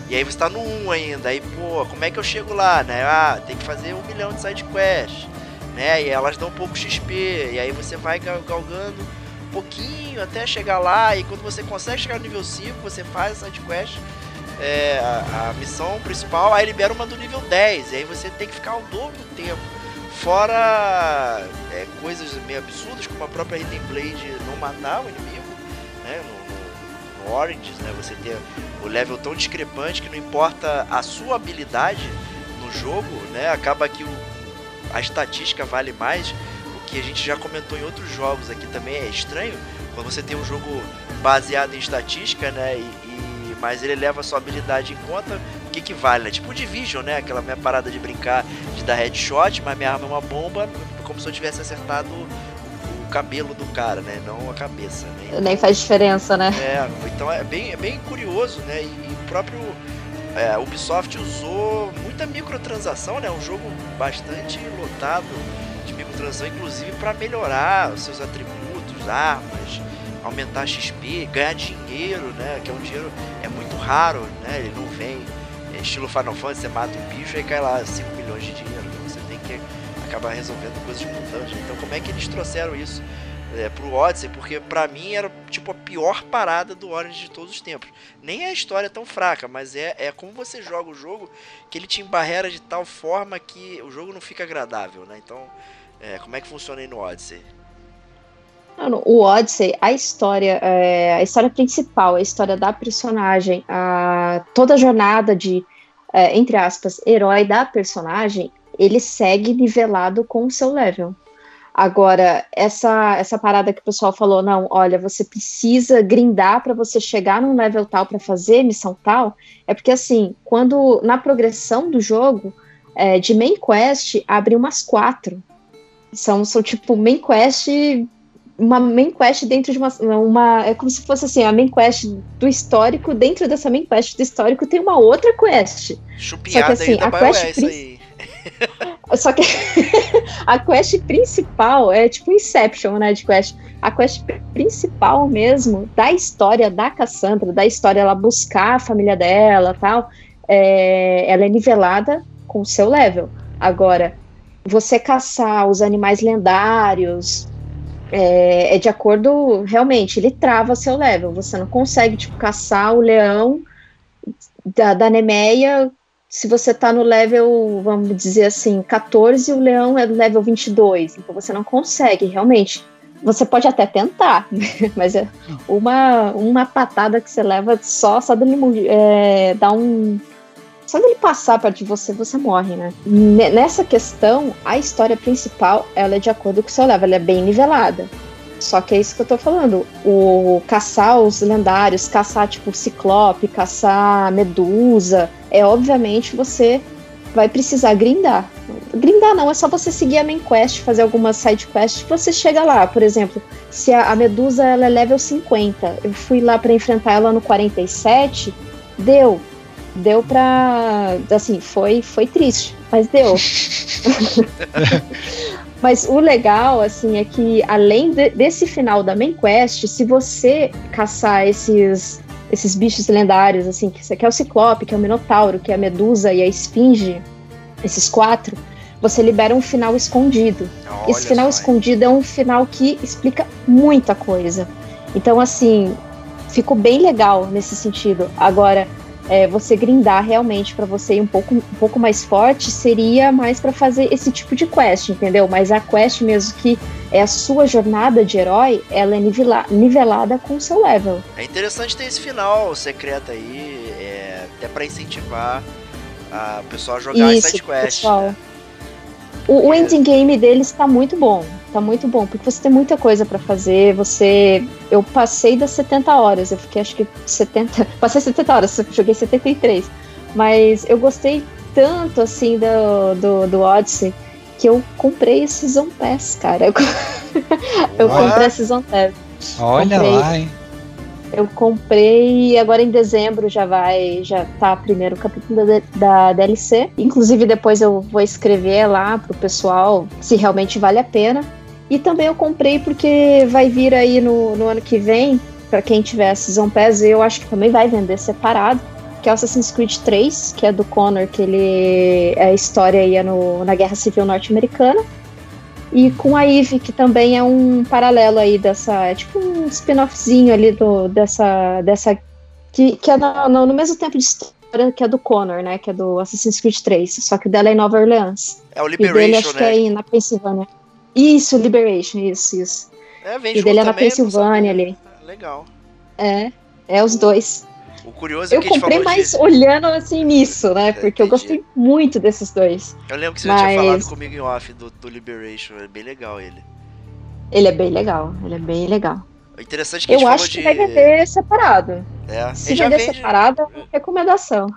E aí você tá no 1 ainda. Aí, pô, como é que eu chego lá, né? Ah, tem que fazer um milhão de side quest, né? E elas dão um pouco XP. E aí você vai galgando um pouquinho até chegar lá. E quando você consegue chegar no nível 5, você faz a side quest. É, a, a, missão principal, aí libera uma do nível 10, e aí você tem que ficar o dobro do tempo. Fora é, coisas meio absurdas, como a própria Hidden Blade não matar o inimigo, Origins, né? Você ter o level tão discrepante que não importa a sua habilidade no jogo, né? Acaba que o, a estatística vale mais. O que a gente já comentou em outros jogos aqui também é estranho. Quando você tem um jogo baseado em estatística, né? E, e mas ele leva a sua habilidade em conta, o que que vale, né? Tipo o Division, né? Aquela minha parada de brincar de dar headshot, mas minha arma é uma bomba, como se eu tivesse acertado cabelo do cara, né? Não a cabeça. Né? Nem faz diferença, né? É, então é bem, é bem curioso, né? E, e o próprio é, Ubisoft usou muita microtransação, né? Um jogo bastante lotado de microtransação, inclusive para melhorar os seus atributos, armas, aumentar XP, ganhar dinheiro, né? Que é um dinheiro é muito raro, né? Ele não vem é, estilo Final Fantasy, você mata um bicho e cai lá 5 milhões de dinheiro acaba resolvendo coisas mutantes. Então como é que eles trouxeram isso é, pro Odyssey? Porque para mim era tipo a pior parada do Orange de todos os tempos. Nem a história é tão fraca, mas é, é como você joga o jogo que ele te embarrera de tal forma que o jogo não fica agradável, né? Então, é, como é que funciona aí no Odyssey? O Odyssey, a história, é, a história principal, a história da personagem, a, toda a jornada de, é, entre aspas, herói da personagem ele segue nivelado com o seu level. Agora, essa, essa parada que o pessoal falou, não, olha, você precisa grindar para você chegar num level tal para fazer missão tal, é porque assim, quando na progressão do jogo, é, de main quest, abre umas quatro. São, são tipo main quest, uma main quest dentro de uma, uma. É como se fosse assim, a main quest do histórico, dentro dessa main quest do histórico tem uma outra quest. Chupiada Só que assim, a quest. Só que <laughs> a quest principal é tipo Inception, né? De quest. A quest principal mesmo da história da Cassandra, da história ela buscar a família dela tal, é, ela é nivelada com o seu level. Agora, você caçar os animais lendários é, é de acordo, realmente, ele trava seu level. Você não consegue, tipo, caçar o leão da, da Nemeia se você está no level, vamos dizer assim, 14, o leão é level 22, então você não consegue, realmente. Você pode até tentar, <laughs> mas é uma, uma patada que você leva só, só dele é, dar um. Só dele passar perto de você, você morre, né? Nessa questão, a história principal, ela é de acordo com o seu level, ela é bem nivelada. Só que é isso que eu tô falando. O caçar os lendários, caçar tipo Ciclope, caçar Medusa, é obviamente você vai precisar grindar. Grindar não, é só você seguir a main quest, fazer algumas side quests, você chega lá. Por exemplo, se a, a Medusa ela é level 50, eu fui lá para enfrentar ela no 47, deu. Deu pra. Assim, foi, foi triste, mas deu. <laughs> mas o legal, assim, é que além de, desse final da main quest, se você caçar esses esses bichos lendários, assim, que, é o Ciclope, que é o Minotauro, que é a Medusa e a Esfinge, esses quatro, você libera um final escondido. Olha Esse final só, escondido é um final que explica muita coisa. Então, assim, ficou bem legal nesse sentido. Agora, é, você grindar realmente para você ir um pouco, um pouco mais forte seria mais para fazer esse tipo de quest, entendeu? Mas a quest mesmo que é a sua jornada de herói, ela é nivela, nivelada com o seu level. É interessante ter esse final secreto aí, é, até para incentivar a, o pessoal a jogar Isso, side quest. Pessoal. Né? O, o ending game deles tá muito bom. Tá muito bom, porque você tem muita coisa para fazer. Você. Eu passei das 70 horas, eu fiquei acho que 70. <laughs> Passei 70 horas, joguei 73. Mas eu gostei tanto assim do, do, do Odyssey que eu comprei a Season Pass, cara. <laughs> Eu, eu comprei a Season Pass. Olha comprei, lá, hein? Eu comprei agora em dezembro já vai, já tá primeiro capítulo da, da DLC. Inclusive depois eu vou escrever lá pro pessoal se realmente vale a pena. E também eu comprei porque vai vir aí no, no ano que vem, para quem tiver a Season Pass, eu acho que também vai vender separado, que é o Assassin's Creed 3, que é do Connor, que ele é a história aí é no, na Guerra Civil Norte-Americana. E com a Eve, que também é um paralelo aí dessa. É tipo um spin-offzinho ali do, dessa. dessa que, que é no, no, no, mesmo tempo de história que é do Connor, né? Que é do Assassin's Creed 3. Só que o dela é em Nova Orleans. É o Liberation, e dele, acho né? que é na Pensilvânia. Isso, Liberation, isso, isso. É, vem e dele é na Pensilvânia ali. Legal. É, é os dois. O curioso é eu que comprei mais olhando assim nisso, né? Porque eu gostei muito desses dois. Eu lembro que você Mas... tinha falado comigo em off do, do Liberation, é bem legal ele. Ele é bem legal, ele é bem legal. O interessante é que Eu acho que de... vai vender separado. É. Se vender vende... separado, é recomendação.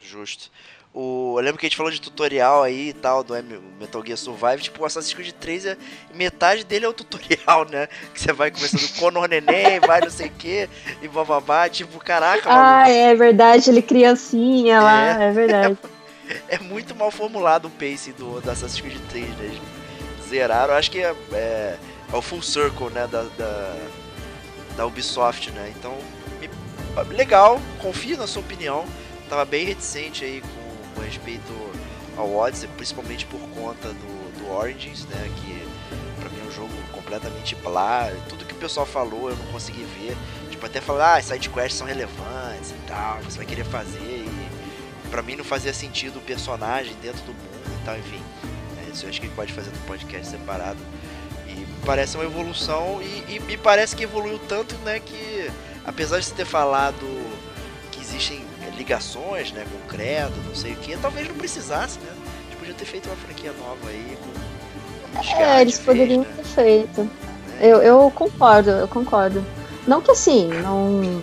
Justo. O, eu lembro que a gente falou de tutorial aí e tal, do Metal Gear Survive. Tipo, o Assassin's Creed 3, é, metade dele é o tutorial, né? Que você vai começando com o Neném, vai não sei o que, e bababá. Tipo, caraca, Ah, é verdade, ele criancinha é, lá, é verdade. É, <laughs> é, muito mal formulado o pace do, do Assassin's Creed 3, né? Zeraram, acho que é, é, é, o full circle, né? Da, da, da Ubisoft, né? Então, legal, confio na sua opinião. Tava bem reticente aí com com respeito ao Odyssey, principalmente por conta do, do Origins, né? Que pra mim é um jogo completamente blá. Tudo que o pessoal falou eu não consegui ver. Tipo, até falar, ah, as sidequests são relevantes e tal, você vai querer fazer. E pra mim não fazia sentido o personagem dentro do mundo e tal, enfim. É, isso eu acho que pode fazer no podcast separado. E parece uma evolução e, e me parece que evoluiu tanto, né, que apesar de você ter falado que existem ligações, né, com o Credo, não sei o que, talvez não precisasse, né? A gente podia ter feito uma franquia nova aí com É, eles poderiam né? ter feito. É. Eu, eu concordo, eu concordo. Não que assim, não,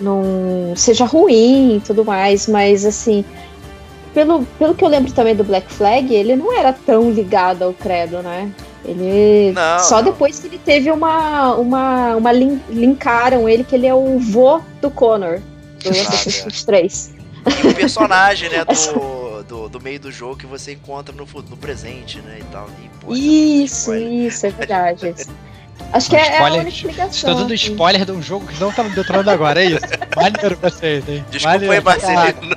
não seja ruim e tudo mais, mas assim, pelo, pelo que eu lembro também do Black Flag, ele não era tão ligado ao credo, né? Ele. Não, só não. depois que ele teve uma. uma, uma link, linkaram ele, que ele é o vô do Connor do Assassin's Creed 3. E o personagem, né, <laughs> do, do, do, meio do jogo que você encontra no, no presente, né, e tal. E, pô, isso, isso, é verdade. <laughs> Acho que é, spoiler, é a única explicação. Estou dando assim. spoiler de um jogo que não tá no detonando agora, é isso? Maneiro vocês, hein? Desculpa aí, Marcelino.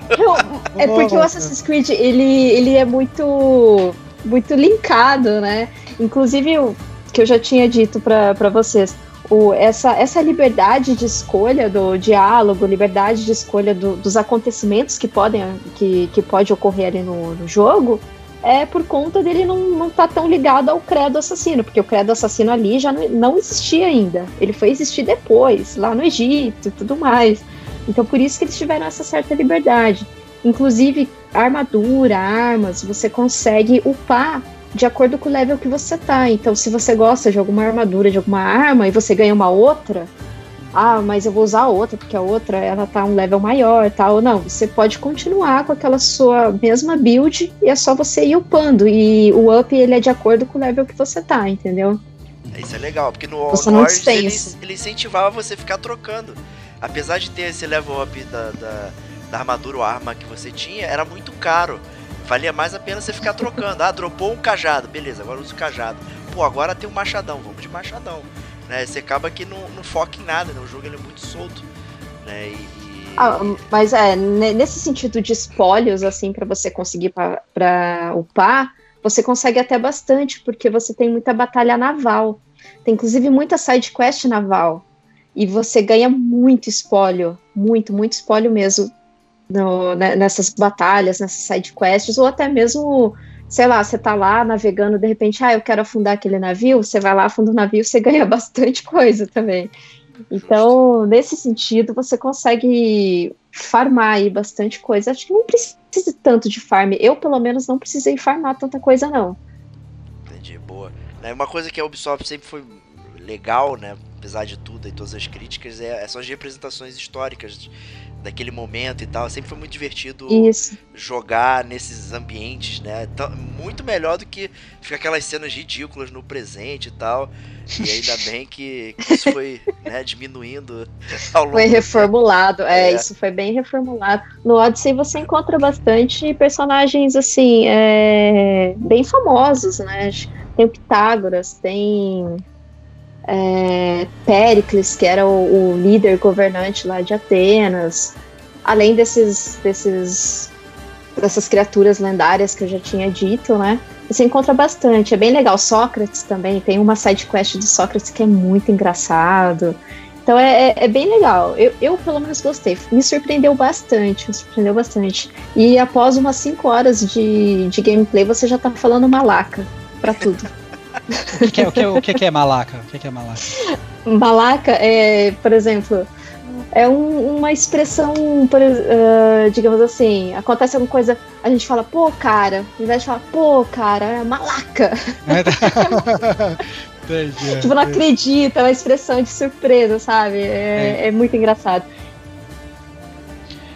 é porque o Assassin's Creed, ele, ele é muito, muito linkado, né? Inclusive, o que eu já tinha dito para vocês, o, essa, essa liberdade de escolha do diálogo, liberdade de escolha do, dos acontecimentos que podem que, que pode ocorrer ali no, no jogo, é por conta dele não, não tá tão ligado ao credo assassino, porque o credo assassino ali já não, não existia ainda. Ele foi existir depois, lá no Egito e tudo mais. Então por isso que eles tiveram essa certa liberdade. Inclusive, armadura, armas, você consegue upar de acordo com o level que você tá. Então, se você gosta de alguma armadura, de alguma arma, e você ganha uma outra, ah, mas eu vou usar a outra, porque a outra ela tá um level maior tal. Não, você pode continuar com aquela sua mesma build e é só você ir upando. E o up ele é de acordo com o level que você tá, entendeu? Isso é legal, porque no você Origins ele, ele, incentivava você a ficar trocando. Apesar de ter esse level up da, da, da armadura ou arma que você tinha, era muito caro. Valia mais a pena você ficar trocando. Ah, dropou um cajado, beleza, agora usa o cajado. Pô, agora tem um machadão, vamos de machadão. Né? Você acaba que não, não foca em nada, né? O jogo ele é muito solto. Né? E, e... Ah, mas é, nesse sentido de espólios, assim, para você conseguir para upar, você consegue até bastante, porque você tem muita batalha naval. Tem inclusive muita side quest naval. E você ganha muito espólio, muito, muito espólio mesmo no, né, nessas batalhas, nessas side quests, ou até mesmo sei lá, você tá lá navegando, de repente, ah, eu quero afundar aquele navio, você vai lá, afunda o navio, você <laughs> ganha bastante coisa também. Então, nesse sentido, você consegue farmar aí bastante coisa. Acho que não precisa tanto de farm. Eu, pelo menos, não precisei farmar tanta coisa, não. Entendi, boa. É uma coisa que a Ubisoft sempre foi legal, né? Apesar de tudo e todas as críticas, é, são as representações históricas daquele momento e tal. Sempre foi muito divertido isso. jogar nesses ambientes, né? muito melhor do que ficar aquelas cenas ridículas no presente e tal. E ainda <laughs> bem que, que isso foi né, diminuindo <laughs> ao longo Foi reformulado, é, é, isso foi bem reformulado. No Odyssey você encontra bastante personagens, assim, é, bem famosos, né? Tem o Pitágoras, tem é, Péricles, que era o, o, líder governante lá de Atenas, além desses, desses dessas criaturas lendárias que eu já tinha dito, né? Você encontra bastante, é bem legal. Sócrates também, tem uma side quest de Sócrates que é muito engraçado. Então é, é, é, bem legal. Eu, eu, pelo menos, gostei. Me surpreendeu bastante, me surpreendeu bastante. E após umas 5 horas de, de gameplay, você já tá falando malaca para tudo. <laughs> O que, é, o, que, o que é malaca? O que é malaca? Malaca é, por exemplo, é um, uma expressão, por, uh, digamos assim, acontece alguma coisa, a gente fala, pô, cara, ao invés de falar, pô, cara, é malaca. <laughs> Entendi, tipo, não acredita, é uma expressão de surpresa, sabe? É, é. é muito engraçado.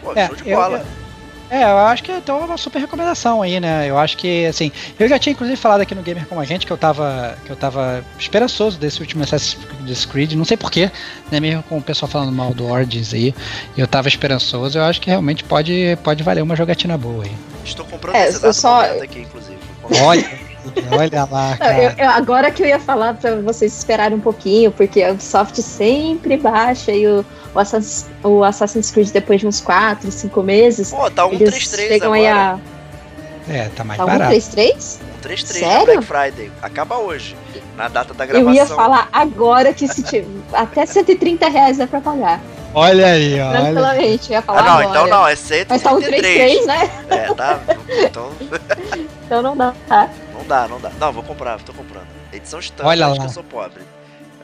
Pô, é, show de bola. Eu, é, eu acho que então é uma super recomendação aí, né? Eu acho que, assim, eu já tinha inclusive falado aqui no Gamer com a gente que eu tava, que eu tava esperançoso desse último Assassin's Creed, não sei porquê, né? Mesmo com o pessoal falando mal do Origins aí, eu tava esperançoso, eu acho que realmente pode, pode valer uma jogatina boa aí. Estou comprando é, esse só... aqui, inclusive. Olha. <laughs> Olha lá, cara. Eu, eu, agora que eu ia falar para vocês esperarem um pouquinho, porque a Ubisoft sempre baixa e o, o, Assassin's, o Assassin's Creed depois de uns 4, 5 meses. Pô, tá 133 chegam agora. Aí a... É, tá mais tá barato. 133? 133 Sério? Black Friday. Acaba hoje, na data da gravação. Eu ia falar agora que se tiver, <laughs> até 130 reais é pra pagar. Olha aí, ó. Tranquilamente, ia falar ah, não, agora. então não, é 133. Mas tá 133, né? É, tá. Então... <laughs> então não dá, tá? Não dá, não dá. Não, vou comprar, tô comprando. Edição standard, olha lá. que eu sou pobre.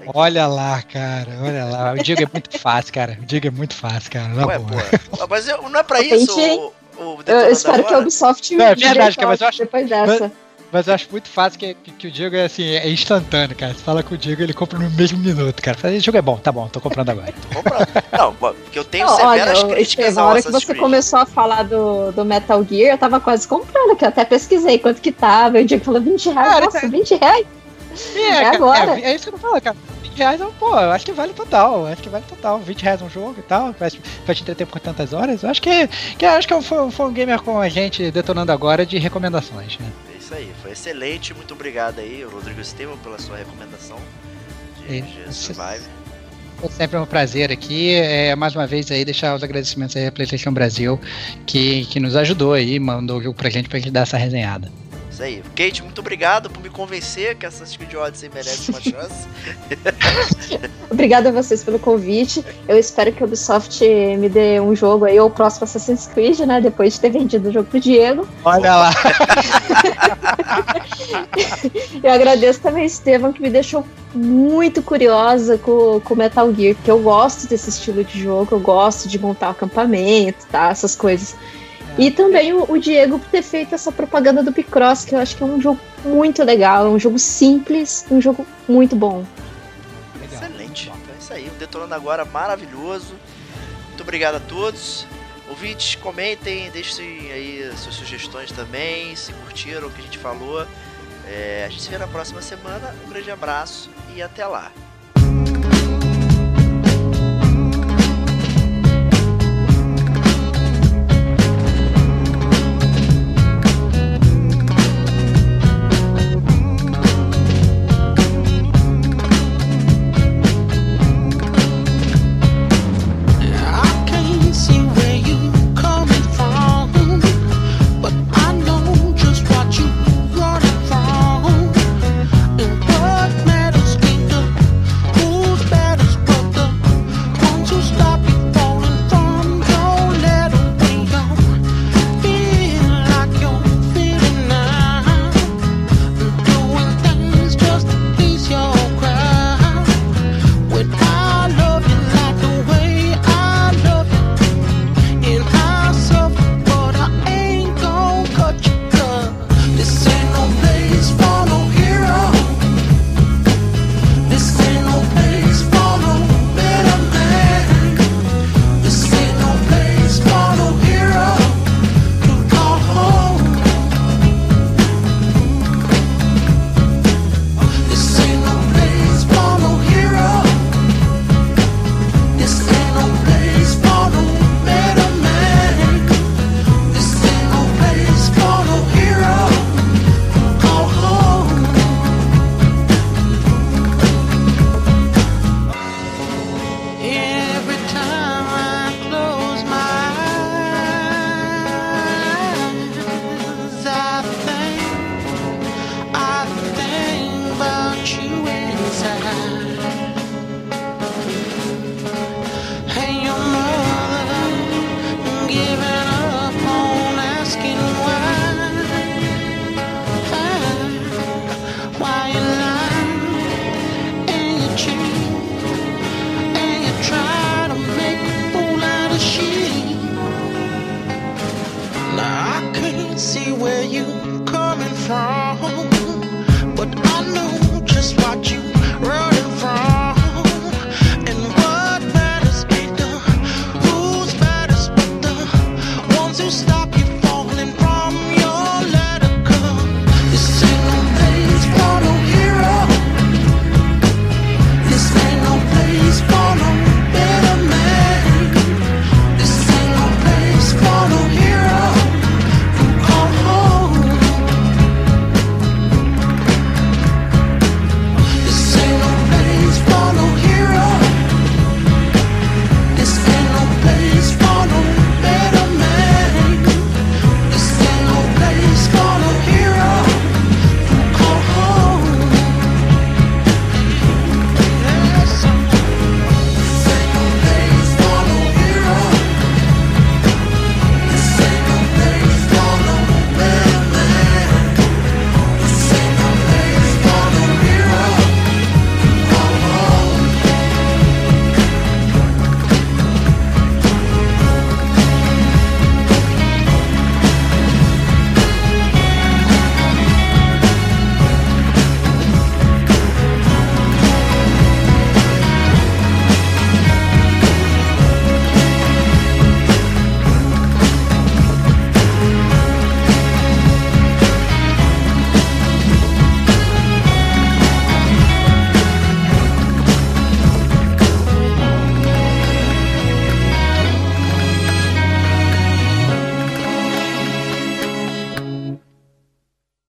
Olha lá, cara, olha lá. O Diego é muito <laughs> fácil, cara. O Diego é muito fácil, cara. Não Ué, pô. Mas eu, não é pra isso o, o Eu espero que a Ubisoft não, é verdade, cara, mas eu acho, depois dessa. Mas, mas eu acho muito fácil que, que, que, o Diego é assim, é instantâneo, cara. Você fala com o Diego, ele compra no mesmo minuto, cara. Esse jogo é bom, tá bom, tô comprando agora. <laughs> comprando. Não, porque eu tenho não, severas olha, críticas Na hora que você começou a falar do, do Metal Gear, eu tava quase comprando, que eu até pesquisei quanto que tava. E o Diego falou 20 reais. Cara, Nossa, 20 reais? É, é agora. É, é, isso que eu não falo, cara. 20 reais, pô, eu acho que vale total. Acho que vale total. 20 reais um jogo e tal, vai, vai te entreter por tantas horas. Eu acho que, que acho que foi, foi um gamer com a gente detonando agora de recomendações, né? Isso aí, foi excelente. Muito obrigado aí, Rodrigo Estevam, pela sua recomendação de, de Survive. É sempre um prazer aqui. É, mais uma vez aí deixar os agradecimentos aí à PlayStation Brasil, que, que nos ajudou aí, mandou o jogo pra gente pra gente dar essa resenhada. Isso aí. Kate, muito obrigado por me convencer que Assassin's Creed Odyssey merece uma chance. <laughs> Obrigada a vocês pelo convite. Eu espero que a Ubisoft me dê um jogo aí, ou o próximo Assassin's Creed, né? Depois de ter vendido o jogo pro Diego. Olha lá! <laughs> eu agradeço também, Estevam, que me deixou muito curiosa com, com Metal Gear, porque eu gosto desse estilo de jogo, eu gosto de montar acampamento, tá? Essas coisas. E também o, o, Diego por ter feito essa propaganda do Picross, que eu acho que é um jogo muito legal, é um jogo simples, um jogo muito bom. Legal. Excelente. Então é isso aí, um Detonando Agora maravilhoso. Muito obrigado a todos. Ouvintes, comentem, deixem aí suas sugestões também, se curtiram o que a gente falou. É, a gente se vê na próxima semana. Um grande abraço e até lá.